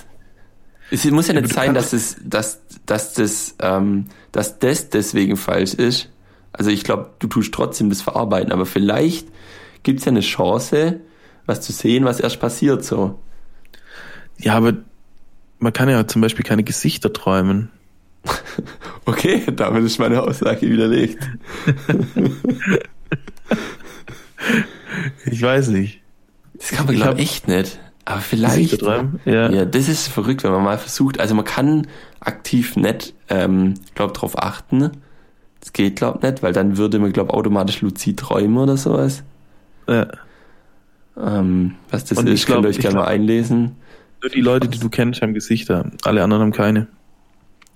Es muss ja nicht ja, sein, dass es, dass, dass das, ähm, dass das deswegen falsch ist. Also ich glaube, du tust trotzdem das Verarbeiten, aber vielleicht gibt es ja eine Chance, was zu sehen, was erst passiert so. Ja, aber man kann ja zum Beispiel keine Gesichter träumen. (laughs) okay, damit ist meine Aussage widerlegt. ich weiß nicht. Das kann man, glaube ich, echt nicht. Aber vielleicht. Ja. ja, das ist verrückt, wenn man mal versucht. Also man kann aktiv nicht, ähm, glaube drauf achten. Das geht, glaube nicht, weil dann würde man, glaube automatisch luzid träumen oder sowas. Ja. Ähm, was das Und ist, glaub, könnt ihr euch gerne mal einlesen. Nur die Leute, die du kennst, haben Gesichter. Alle anderen haben keine.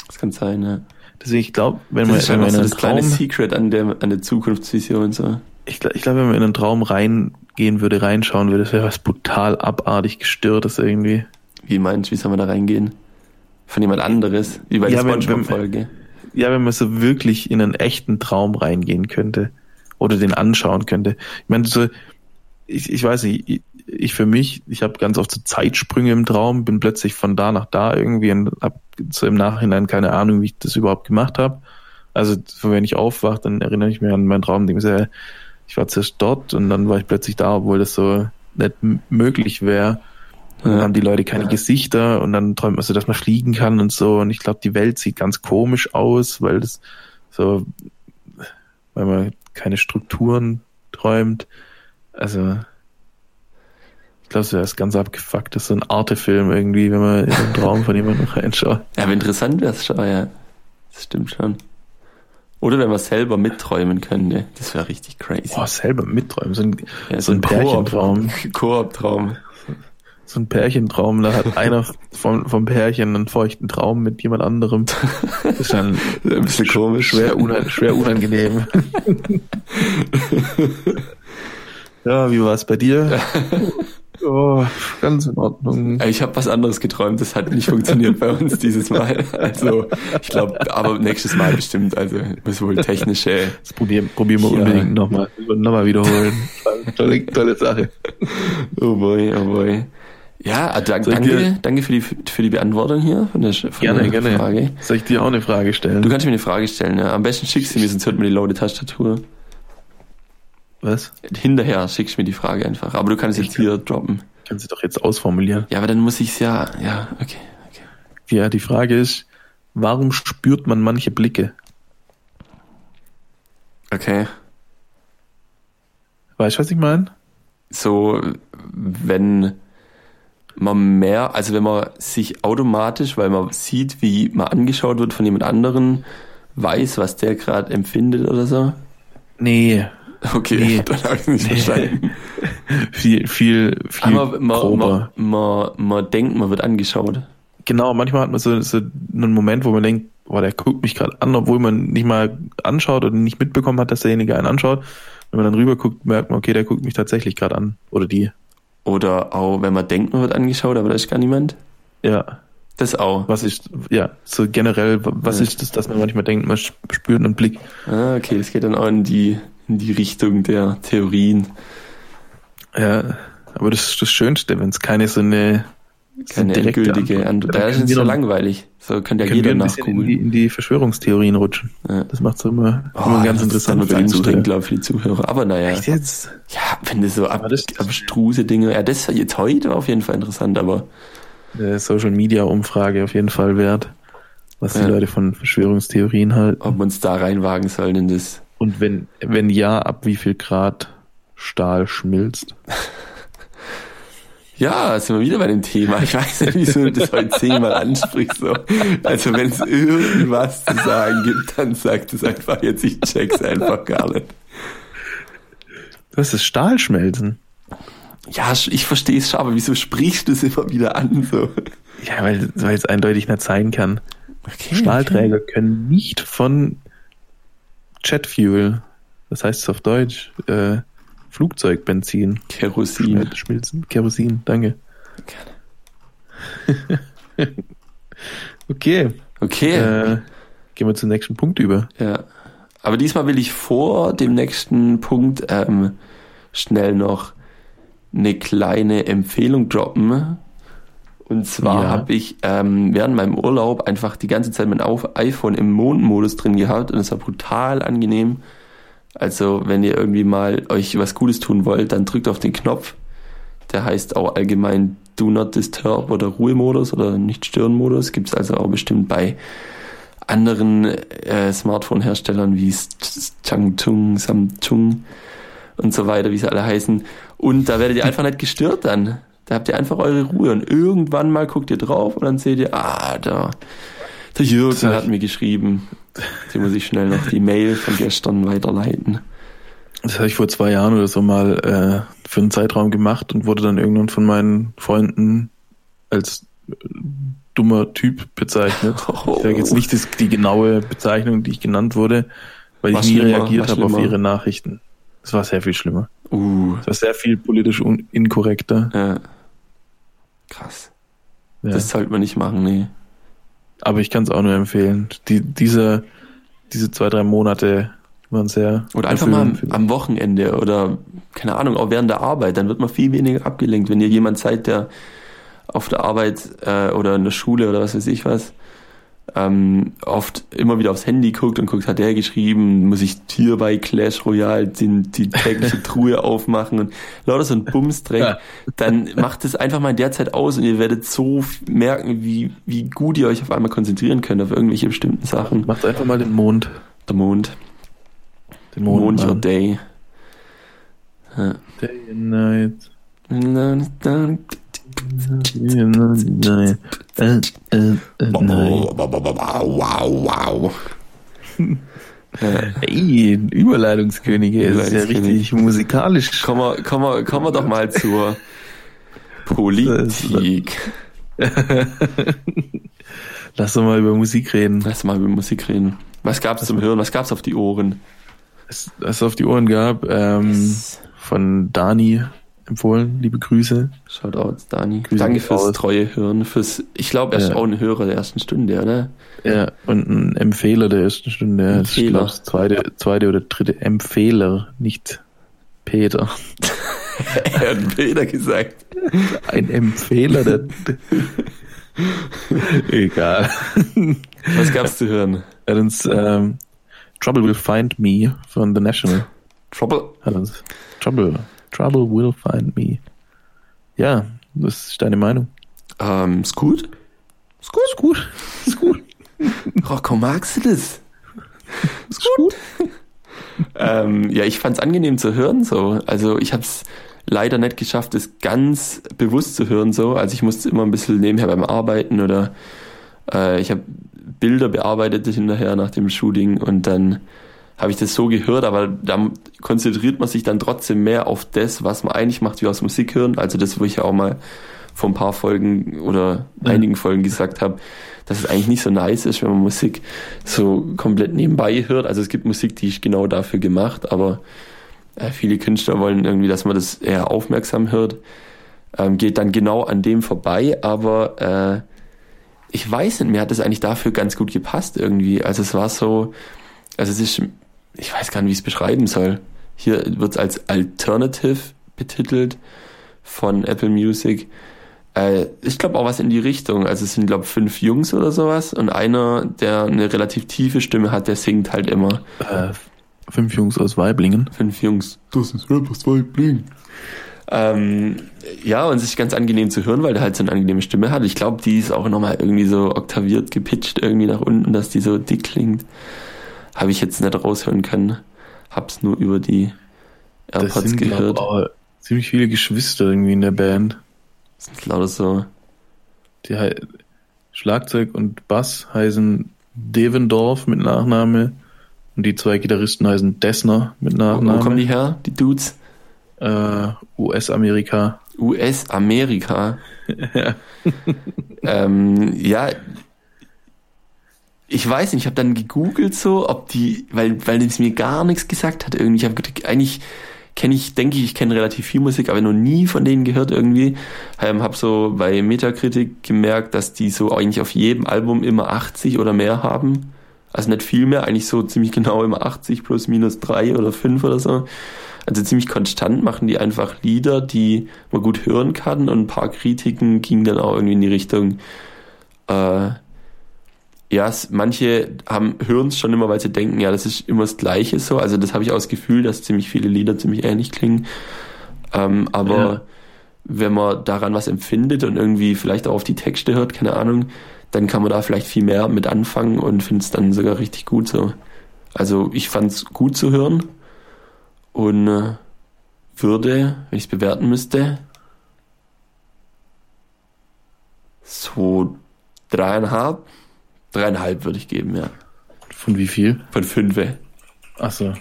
Das kann sein, ja. Deswegen, ich glaube, wenn das man, wenn man so das Traum, kleine Secret an der, an der Zukunftsvision so. Ich glaube, ich glaub, wenn man in einen Traum reingehen würde, reinschauen würde, das wäre was brutal abartig gestörtes irgendwie. Wie meinst du, wie soll man da reingehen? Von jemand anderes? Wie bei ja, der Spongebob-Folge? Ja, wenn man so wirklich in einen echten Traum reingehen könnte. Oder den anschauen könnte. Ich meine, so, ich, ich weiß nicht, ich, für mich, ich habe ganz oft so Zeitsprünge im Traum, bin plötzlich von da nach da irgendwie und habe so im Nachhinein keine Ahnung, wie ich das überhaupt gemacht habe. Also wenn ich aufwache, dann erinnere ich mich an meinen Traum, denke mir, ich war zuerst dort und dann war ich plötzlich da, obwohl das so nicht möglich wäre. Und dann haben die Leute keine ja. Gesichter und dann träumt man so, dass man fliegen kann und so. Und ich glaube, die Welt sieht ganz komisch aus, weil das so, weil man keine Strukturen träumt. Also, ich glaube, das ist ganz abgefuckt. Das ist so ein Artefilm irgendwie, wenn man in den Traum von jemandem (laughs) reinschaut. Ja, aber interessant wäre es schon, ja. Das stimmt schon. Oder wenn man selber mitträumen könnte. Das wäre richtig crazy. Boah, selber mitträumen. So ein, ja, so, so ein, ein Pärchentraum. Koop-Traum. so ein Pärchentraum, da hat einer vom, vom Pärchen einen feuchten Traum mit jemand anderem. Das (laughs) ist dann ein bisschen komisch. Schwer, unan, schwer unangenehm. (laughs) ja, wie war es bei dir? Oh, ganz in Ordnung. Ich habe was anderes geträumt, das hat nicht funktioniert bei uns dieses Mal. Also ich glaube, aber nächstes Mal bestimmt. Also muss wohl technische. Das probieren, probieren wir ja. unbedingt nochmal. Nochmal wiederholen. tolle, tolle Sache. Oh boy, oh boy. Ja, ah, danke, danke, danke für die, für die Beantwortung hier von der, von gerne, der gerne. Frage. Soll ich dir auch eine Frage stellen? Du kannst mir eine Frage stellen, ja. Am besten schickst du mir, sonst hört man die laute Tastatur. Was? Hinterher schickst du mir die Frage einfach. Aber du kannst ich jetzt kann, hier droppen. Kannst du doch jetzt ausformulieren. Ja, aber dann muss ich es ja, ja, okay, okay. Ja, die Frage ist, warum spürt man manche Blicke? Okay. Weißt du, was ich meine? So, wenn man mehr, also wenn man sich automatisch, weil man sieht, wie man angeschaut wird von jemand anderen, weiß, was der gerade empfindet oder so? Nee. Okay, nee. (laughs) dann habe ich nicht nee. verstanden. (laughs) viel, viel, viel Aber man, man, man, man, denkt, man wird angeschaut. Genau, manchmal hat man so, so einen Moment, wo man denkt, boah, der guckt mich gerade an, obwohl man nicht mal anschaut oder nicht mitbekommen hat, dass derjenige einen anschaut. Wenn man dann rüber guckt, merkt man, okay, der guckt mich tatsächlich gerade an. Oder die. Oder auch, wenn man denkt, man wird angeschaut, aber da ist gar niemand. Ja. Das auch. Was ist, ja, so generell, was ja. ist das, dass man manchmal denkt, man spürt einen Blick. Ah, okay, das geht dann auch in die, in die Richtung der Theorien. Ja, aber das ist das Schönste, wenn es keine so eine keine endgültige Antwort. Da ist es ja langweilig. So könnte ja jeder nachgucken. In die, in die Verschwörungstheorien rutschen. Ja. Das macht es immer, oh, immer ganz interessant für die Zuhörer. glaube für die Zuhörer. Aber naja. Echt jetzt? Ja, wenn das so ab, das abstruse Dinge. Ja, das jetzt heute war auf jeden Fall interessant, aber. Social Media Umfrage auf jeden Fall wert. Was ja. die Leute von Verschwörungstheorien halten. Ob wir uns da reinwagen sollen in das. Und wenn, wenn ja, ab wie viel Grad Stahl schmilzt? Ja, sind wir wieder bei dem Thema. Ich weiß nicht, wieso du das heute zehnmal ansprichst. So. Also wenn es irgendwas zu sagen gibt, dann sag es einfach jetzt. Ich check's einfach gar nicht. Das ist Stahlschmelzen. Ja, ich verstehe es schon, aber wieso sprichst du es immer wieder an? So? Ja, weil, weil es eindeutig nicht sein kann. Okay, Stahlträger okay. können nicht von Jetfuel, das heißt es auf Deutsch, äh, Flugzeugbenzin. Kerosin. Schmilzen. Kerosin, danke. Gerne. (laughs) okay. Okay. Äh, gehen wir zum nächsten Punkt über. Ja. Aber diesmal will ich vor dem nächsten Punkt ähm, schnell noch eine kleine Empfehlung droppen. Und zwar ja. habe ich ähm, während meinem Urlaub einfach die ganze Zeit mein iPhone im Mondmodus drin gehabt und es war brutal angenehm also wenn ihr irgendwie mal euch was Gutes tun wollt, dann drückt auf den Knopf. Der heißt auch allgemein Do Not Disturb oder Ruhemodus oder Nicht-Stören-Modus. Gibt es also auch bestimmt bei anderen äh, Smartphone-Herstellern wie Changchung, Samsung und so weiter, wie sie alle heißen. Und da werdet ihr einfach nicht gestört dann. Da habt ihr einfach eure Ruhe und irgendwann mal guckt ihr drauf und dann seht ihr, ah, da, der Jürgen hat mir geschrieben. Jetzt muss ich schnell noch die Mail von gestern weiterleiten. Das habe ich vor zwei Jahren oder so mal äh, für einen Zeitraum gemacht und wurde dann irgendwann von meinen Freunden als äh, dummer Typ bezeichnet. Oh. Ich sage jetzt nicht das, die genaue Bezeichnung, die ich genannt wurde, weil was ich nie reagiert habe auf ihre Nachrichten. Das war sehr viel schlimmer. Uh. Das war sehr viel politisch inkorrekter. Ja. Krass. Ja. Das sollte man nicht machen, nee. Aber ich kann es auch nur empfehlen. Die, diese, diese zwei, drei Monate waren sehr. Oder einfach mal am, am, Wochenende oder, keine Ahnung, auch während der Arbeit. Dann wird man viel weniger abgelenkt. Wenn ihr jemand seid, der auf der Arbeit äh, oder in der Schule oder was weiß ich was, ähm, oft immer wieder aufs Handy guckt und guckt, hat der geschrieben, muss ich hier bei Clash Royale den, die tägliche Truhe (laughs) aufmachen und lauter so ein Bumsdreck, ja. dann macht es einfach mal in der Zeit aus und ihr werdet so merken, wie, wie gut ihr euch auf einmal konzentrieren könnt auf irgendwelche bestimmten Sachen. Macht einfach mal den Mond. Der Mond. Den Mond, Mond your day. Ja. Day and night. Wow, wow. Ey, Überleitungskönige, das ist ja richtig musikalisch. Kommen wir, kommen, wir, kommen wir doch mal zur, Politik. (laughs) Lass doch mal über Musik reden. Lass mal über Musik reden. Was gab's zum Hören? Was gab's auf die Ohren? Was es auf die Ohren gab, ähm, von Dani empfohlen. Liebe Grüße. Shoutouts, Dani. Grüße Danke fürs aus. treue Hören. Fürs, ich glaube, er ist ja. auch ein Hörer der ersten Stunde, oder? Ja, und ein Empfehler der ersten Stunde. Empfehler. Das zweite, zweite oder dritte Empfehler, nicht Peter. (laughs) er hat Peter gesagt. Ein Empfehler der. Egal. Was gab's zu hören? Er hat uns ähm, Trouble Will Find Me von The National. Trouble? Hat uns Trouble. Trouble Will Find Me. Ja, was ist deine Meinung? Ähm, ist gut. Ist gut, ist gut. Ist gut. (laughs) Rocco, magst du das? Ist gut. (laughs) ähm, ja, ich fand's angenehm zu hören so. Also ich hab's leider nicht geschafft, es ganz bewusst zu hören so. Also ich musste immer ein bisschen nebenher beim Arbeiten oder äh, ich habe Bilder bearbeitet hinterher nach dem Shooting und dann habe ich das so gehört, aber da konzentriert man sich dann trotzdem mehr auf das, was man eigentlich macht, wie aus Musik hören. Also das, wo ich ja auch mal vor ein paar Folgen oder einigen Folgen gesagt habe, dass es eigentlich nicht so nice ist, wenn man Musik so komplett nebenbei hört. Also es gibt Musik, die ist genau dafür gemacht, aber äh, viele Künstler wollen irgendwie, dass man das eher aufmerksam hört. Ähm, geht dann genau an dem vorbei, aber äh, ich weiß nicht, mir hat das eigentlich dafür ganz gut gepasst irgendwie. Also es war so, also es ist, ich weiß gar nicht, wie ich es beschreiben soll. Hier wird es als Alternative betitelt von Apple Music. Äh, ich glaube auch was in die Richtung. Also es sind, glaube ich, fünf Jungs oder sowas und einer, der eine relativ tiefe Stimme hat, der singt halt immer. Äh, fünf Jungs aus Weiblingen. Fünf Jungs. Das ist Rap aus Weiblingen. Ähm, ja, und es ist ganz angenehm zu hören, weil der halt so eine angenehme Stimme hat. Ich glaube, die ist auch nochmal irgendwie so oktaviert gepitcht irgendwie nach unten, dass die so dick klingt. Habe ich jetzt nicht raushören können. Hab's nur über die AirPods das sind, gehört. Glaub, ziemlich viele Geschwister irgendwie in der Band. Das sind lauter so. Die Schlagzeug und Bass heißen Devendorf mit Nachname und die zwei Gitarristen heißen Dessner mit Nachname. Wo kommen die her, die Dudes? Äh, US-Amerika. US-Amerika. ja. (laughs) ähm, ja, ich weiß nicht, ich habe dann gegoogelt so, ob die, weil weil es mir gar nichts gesagt hat irgendwie. Ich habe eigentlich kenne ich, denke ich, ich kenne relativ viel Musik, aber noch nie von denen gehört irgendwie. Ähm, habe so bei Metakritik gemerkt, dass die so eigentlich auf jedem Album immer 80 oder mehr haben. Also nicht viel mehr, eigentlich so ziemlich genau immer 80 plus minus 3 oder 5 oder so. Also ziemlich konstant machen die einfach Lieder, die man gut hören kann und ein paar Kritiken gingen dann auch irgendwie in die Richtung, äh, ja, manche haben hören es schon immer, weil sie denken, ja, das ist immer das Gleiche so. Also das habe ich auch das Gefühl, dass ziemlich viele Lieder ziemlich ähnlich klingen. Ähm, aber ja. wenn man daran was empfindet und irgendwie vielleicht auch auf die Texte hört, keine Ahnung, dann kann man da vielleicht viel mehr mit anfangen und findet es dann sogar richtig gut so. Also ich fand es gut zu hören und äh, würde, wenn ich es bewerten müsste, so dreieinhalb, dreieinhalb würde ich geben, ja. Von wie viel? Von fünf. Ach so.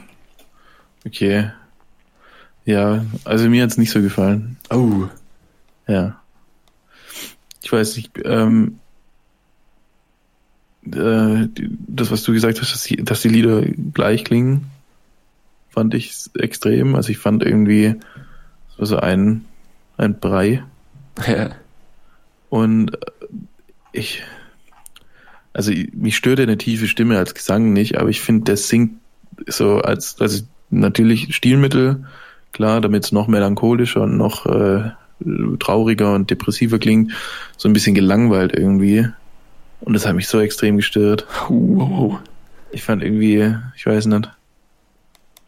Okay. Ja, also mir hat es nicht so gefallen. Oh. Ja. Ich weiß nicht, ähm, äh, das, was du gesagt hast, dass die, dass die Lieder gleich klingen, fand ich extrem. Also ich fand irgendwie so ein, ein Brei. Ja. Und ich, also mich stört eine tiefe Stimme als Gesang nicht, aber ich finde, der singt so als, also natürlich Stilmittel, klar, damit es noch melancholischer und noch äh, trauriger und depressiver klingt, so ein bisschen gelangweilt irgendwie. Und das hat mich so extrem gestört. Wow. Ich fand irgendwie, ich weiß nicht,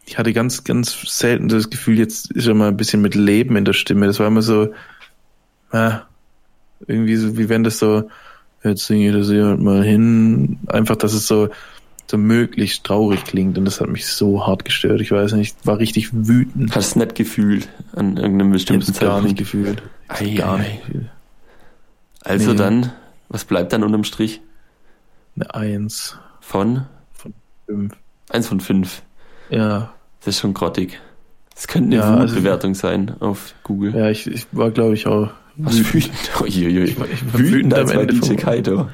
ich hatte ganz, ganz selten das Gefühl, jetzt ist er mal ein bisschen mit Leben in der Stimme. Das war immer so, ah, irgendwie so, wie wenn das so, jetzt singe ich das hier mal hin, einfach, dass es so, so möglichst traurig klingt und das hat mich so hart gestört. Ich weiß nicht, ich war richtig wütend. Hast du nicht gefühlt an irgendeinem bestimmten Zeitpunkt? gar nicht gefühlt. Ei, gar ei. nicht gefühlt. Also nee. dann, was bleibt dann unterm Strich? Eine Eins. Von? Von fünf. Eins von fünf. Ja. Das ist schon grottig. Das könnte eine ja, Bewertung also, sein auf Google. Ja, ich, ich war, glaube ich, auch Was wütend? Uiuiui. (laughs) Ich, ich wütend, als bei DJ Kaito.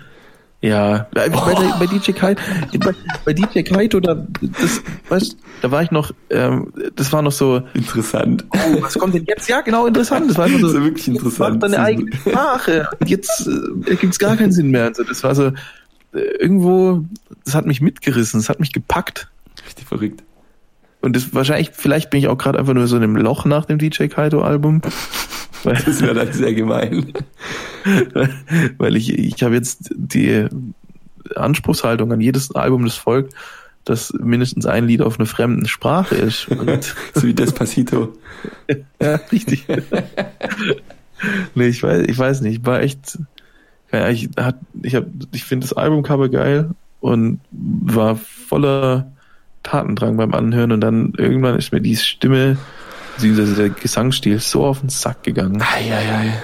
Ja, bei, oh. bei, DJ Kaito, bei, bei DJ Kaito, da, das, weißt, da war ich noch, ähm, das war noch so interessant. Oh, was kommt denn jetzt? Ja, genau, interessant. Das war so, das ist wirklich interessant. Das deine eigene (laughs) Sprache. Jetzt äh, gibt's gar keinen Sinn mehr. Also das war so äh, irgendwo, das hat mich mitgerissen, das hat mich gepackt. Richtig verrückt. Und das wahrscheinlich, vielleicht bin ich auch gerade einfach nur so in einem Loch nach dem DJ Kaito Album. Das wäre dann sehr gemein. (laughs) Weil ich, ich habe jetzt die Anspruchshaltung an jedes Album, das folgt, dass mindestens ein Lied auf einer fremden Sprache ist. (laughs) so wie Despacito. (laughs) ja, richtig. nee, ich weiß, ich weiß nicht, war echt, ich, hat, ich, hab, ich finde das Albumcover geil und war voller Tatendrang beim Anhören und dann irgendwann ist mir die Stimme, beziehungsweise der Gesangsstil so auf den Sack gegangen. Ei, ei, ei.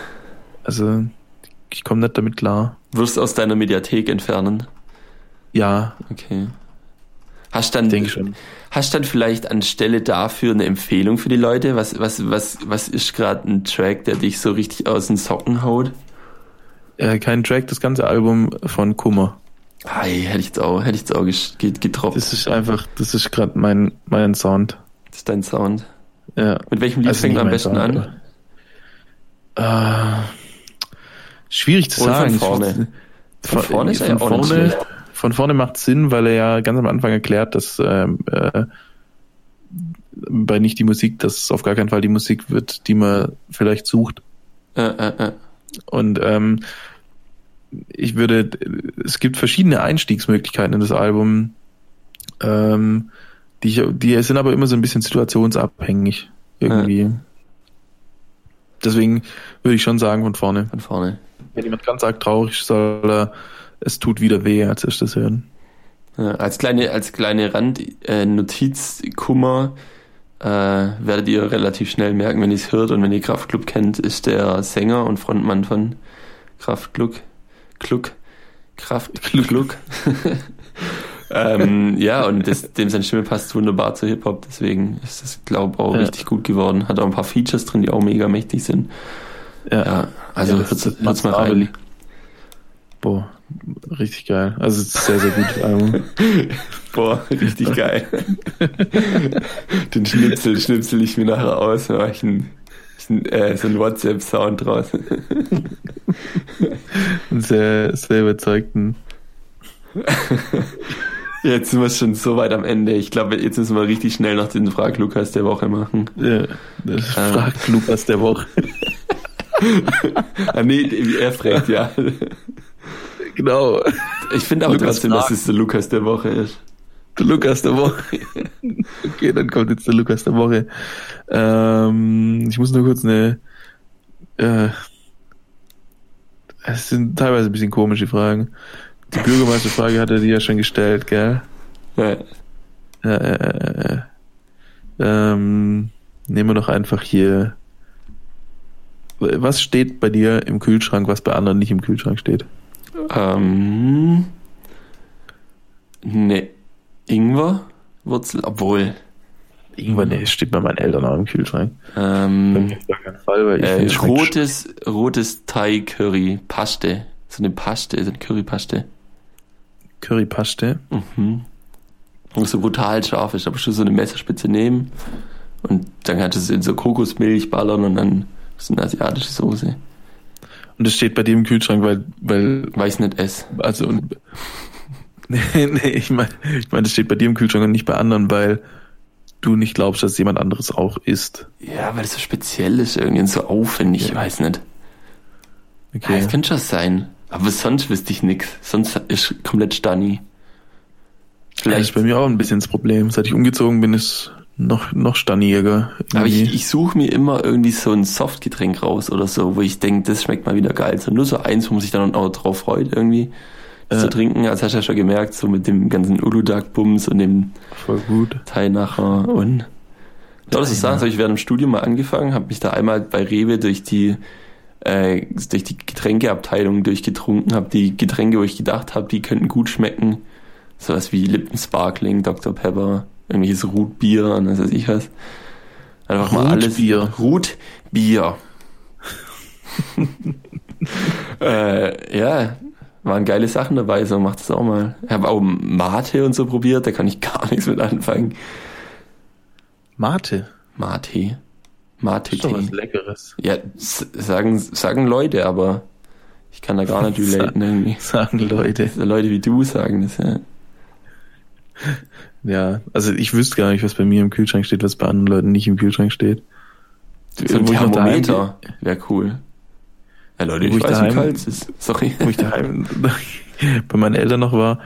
Also, ich komme nicht damit klar. Wirst du aus deiner Mediathek entfernen? Ja. Okay. Hast dann, Denk schon. hast dann vielleicht anstelle dafür eine Empfehlung für die Leute? Was, was, was, was ist gerade ein Track, der dich so richtig aus den Socken haut? Äh, kein Track, das ganze Album von Kummer. Hey, hätte ich jetzt auch, hätte ich jetzt auch getroffen. Das ist einfach, das ist gerade mein, mein Sound. Das ist dein Sound. Ja. Mit welchem Lied also fängt man am besten Sound, an? Äh, schwierig zu Oder sagen. Von vorne. Von, vorne ist von vorne, von vorne macht Sinn, weil er ja ganz am Anfang erklärt, dass ähm, äh, bei nicht die Musik, dass es auf gar keinen Fall die Musik wird, die man vielleicht sucht. Äh, äh, äh. Und ähm, ich würde, es gibt verschiedene Einstiegsmöglichkeiten in das Album, ähm, die, die sind aber immer so ein bisschen situationsabhängig irgendwie. Ja. Deswegen würde ich schon sagen von vorne. Von vorne. Wenn jemand ganz arg traurig ist, soll er, es tut wieder weh, als erstes hören. Ja, als kleine, als kleine Randnotiz, äh, Kummer, äh, werdet ihr relativ schnell merken, wenn ihr es hört und wenn ihr Kraftklub kennt, ist der Sänger und Frontmann von Kraftklub. Kluck. Kraftklub. (laughs) ähm, ja, und das, dem seine Stimme passt wunderbar zu Hip-Hop, deswegen ist das, glaube ich, auch ja. richtig gut geworden. Hat auch ein paar Features drin, die auch mega mächtig sind. Ja, ja also ja, hört's, hört's mal rein. Boah, richtig geil. Also sehr, sehr Album. (laughs) Boah, richtig geil. (laughs) Den Schnipsel schnipsel ich mir nachher aus, mache ich einen, äh, so einen WhatsApp-Sound draus. sehr, sehr überzeugten. (laughs) Jetzt sind wir schon so weit am Ende. Ich glaube, jetzt müssen wir richtig schnell noch den Frag Lukas der Woche machen. Ja, das ah. Frag Lukas der Woche. (laughs) ah, nee, er fragt, ja. Genau. Ich finde auch Lukas trotzdem, dass es der Lukas der Woche ist. Der Lukas der Woche. (laughs) okay, dann kommt jetzt der Lukas der Woche. Ähm, ich muss nur kurz eine. Äh, es sind teilweise ein bisschen komische Fragen. Die Bürgermeisterfrage hat er dir ja schon gestellt, gell? Ja. Äh, äh, äh, ähm, nehmen wir doch einfach hier. Was steht bei dir im Kühlschrank, was bei anderen nicht im Kühlschrank steht? Ähm, ne, Ingwerwurzel, obwohl. Ingwer, ne, steht bei meinen Eltern auch im Kühlschrank. Ähm, Fall, weil ich äh, rotes, rotes Thai-Curry, Paste. So eine Paste, so eine Currypaste. Currypaste. Mhm. Und so brutal scharf ist, aber schon so eine Messerspitze nehmen und dann kannst du es in so Kokosmilch ballern und dann so eine asiatische Soße. Und das steht bei dir im Kühlschrank, weil, weil. Weiß nicht es. Also, und, (laughs) nee, nee, ich meine, ich meine, das steht bei dir im Kühlschrank und nicht bei anderen, weil du nicht glaubst, dass jemand anderes auch isst. Ja, weil es so speziell ist, irgendwie so aufwendig, ja. ich weiß nicht. Okay. Ja, das könnte schon sein. Aber sonst wüsste ich nix. Sonst ist komplett Stani. Vielleicht. Das ist bei mir auch ein bisschen das Problem. Seit ich umgezogen bin, ist noch, noch staniger. Aber ich, ich suche mir immer irgendwie so ein Softgetränk raus oder so, wo ich denke, das schmeckt mal wieder geil. So nur so eins, wo man sich dann auch drauf freut, irgendwie äh. zu trinken. Als hast du ja schon gemerkt, so mit dem ganzen Uludag-Bums und dem Voll gut. Teilnacher und ja, sagen, das habe ich während dem Studium mal angefangen, habe mich da einmal bei Rewe durch die äh, durch die Getränkeabteilung durchgetrunken, habe die Getränke, wo ich gedacht habe, die könnten gut schmecken, sowas wie Lippen Sparkling, Dr. Pepper, irgendwelches Rutbier und was weiß ich was. Einfach mal alles. Bier. Rutbier. (laughs) äh, ja, waren geile Sachen dabei, so macht es auch mal. Ich habe auch Mate und so probiert, da kann ich gar nichts mit anfangen. Mate? Mate. Mate Tee. was Leckeres. Ja, sagen, sagen Leute, aber ich kann da gar nicht (laughs) relaten irgendwie. Sagen Leute. Leute wie du sagen das, ja. (laughs) Ja, also ich wüsste gar nicht, was bei mir im Kühlschrank steht, was bei anderen Leuten nicht im Kühlschrank steht. So ein Thermometer wäre cool. Ja, Leute, ich, ich weiß, daheim, wie kalt es ist. Sorry. Wo ich daheim (laughs) bei meinen Eltern noch war,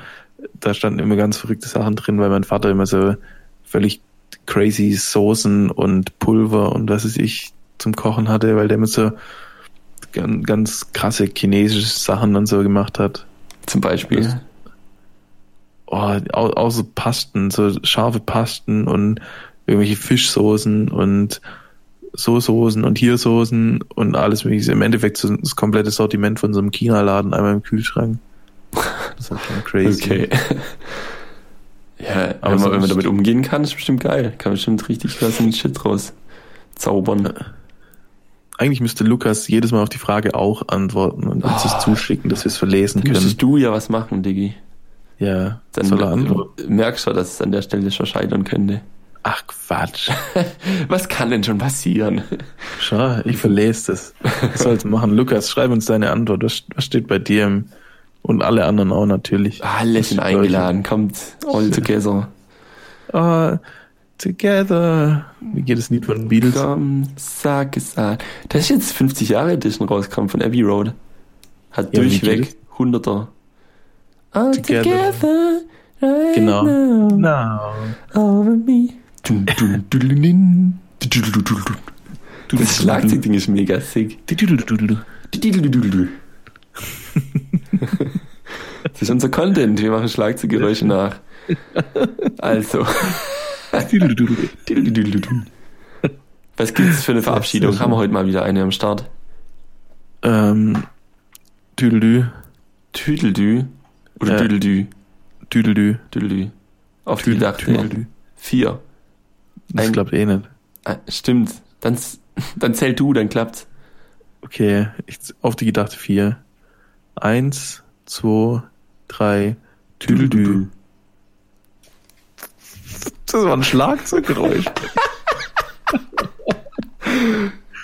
da standen immer ganz verrückte Sachen drin, weil mein Vater immer so völlig crazy Soßen und Pulver und was weiß ich zum Kochen hatte, weil der immer so ganz, ganz krasse chinesische Sachen und so gemacht hat. Zum Beispiel? Das, oh, auch so Pasten, so scharfe Pasten und irgendwelche Fischsoßen und so Soßen und hier Soßen und alles mögliche. Im Endeffekt so das komplette Sortiment von so einem China-Laden einmal im Kühlschrank. Das ist schon crazy. Okay. Aber wenn man, wenn man damit umgehen kann, ist bestimmt geil. Kann man bestimmt richtig krassen Shit draus zaubern. Eigentlich müsste Lukas jedes Mal auf die Frage auch antworten und uns oh, das zuschicken, dass wir es verlesen können. Müsstest du ja was machen, Diggi. Ja, dann soll er antworten. merkst du, dass es an der Stelle schon scheitern könnte. Ach Quatsch. (laughs) Was kann denn schon passieren? Schau, ich verlese das. Was soll's machen? Lukas, schreib uns deine Antwort. Was, was steht bei dir im, und alle anderen auch natürlich. Alle sind eingeladen. Kommt all together. All together. Wie geht das Lied von den Beatles? Komm, sag es an. Das ist jetzt 50 Jahre Edition rausgekommen von Abbey Road. Hat ja, durchweg Hunderter. All together. together right genau. Now, now. Over me. Das Schlagzeugding ist mega sick. Das ist unser Content. Wir machen Schlagzeuggeräusche nach. (laughs) Also. (laughs) Was gibt es für eine Verabschiedung? Haben wir heute mal wieder eine am Start? Ähm, Tüdeldü. Tüdeldü? Oder äh, Tüdeldü? Tüdeldü. Tüdeldü. Auf die gedacht. Vier. Das klappt eh nicht. Ah, stimmt. Dann, (laughs) dann zähl du, dann klappt's. Okay, ich, auf die gedachte vier. Eins, zwei, drei, Tüdeldü. Das war ein Schlagzeuggeräusch. (laughs)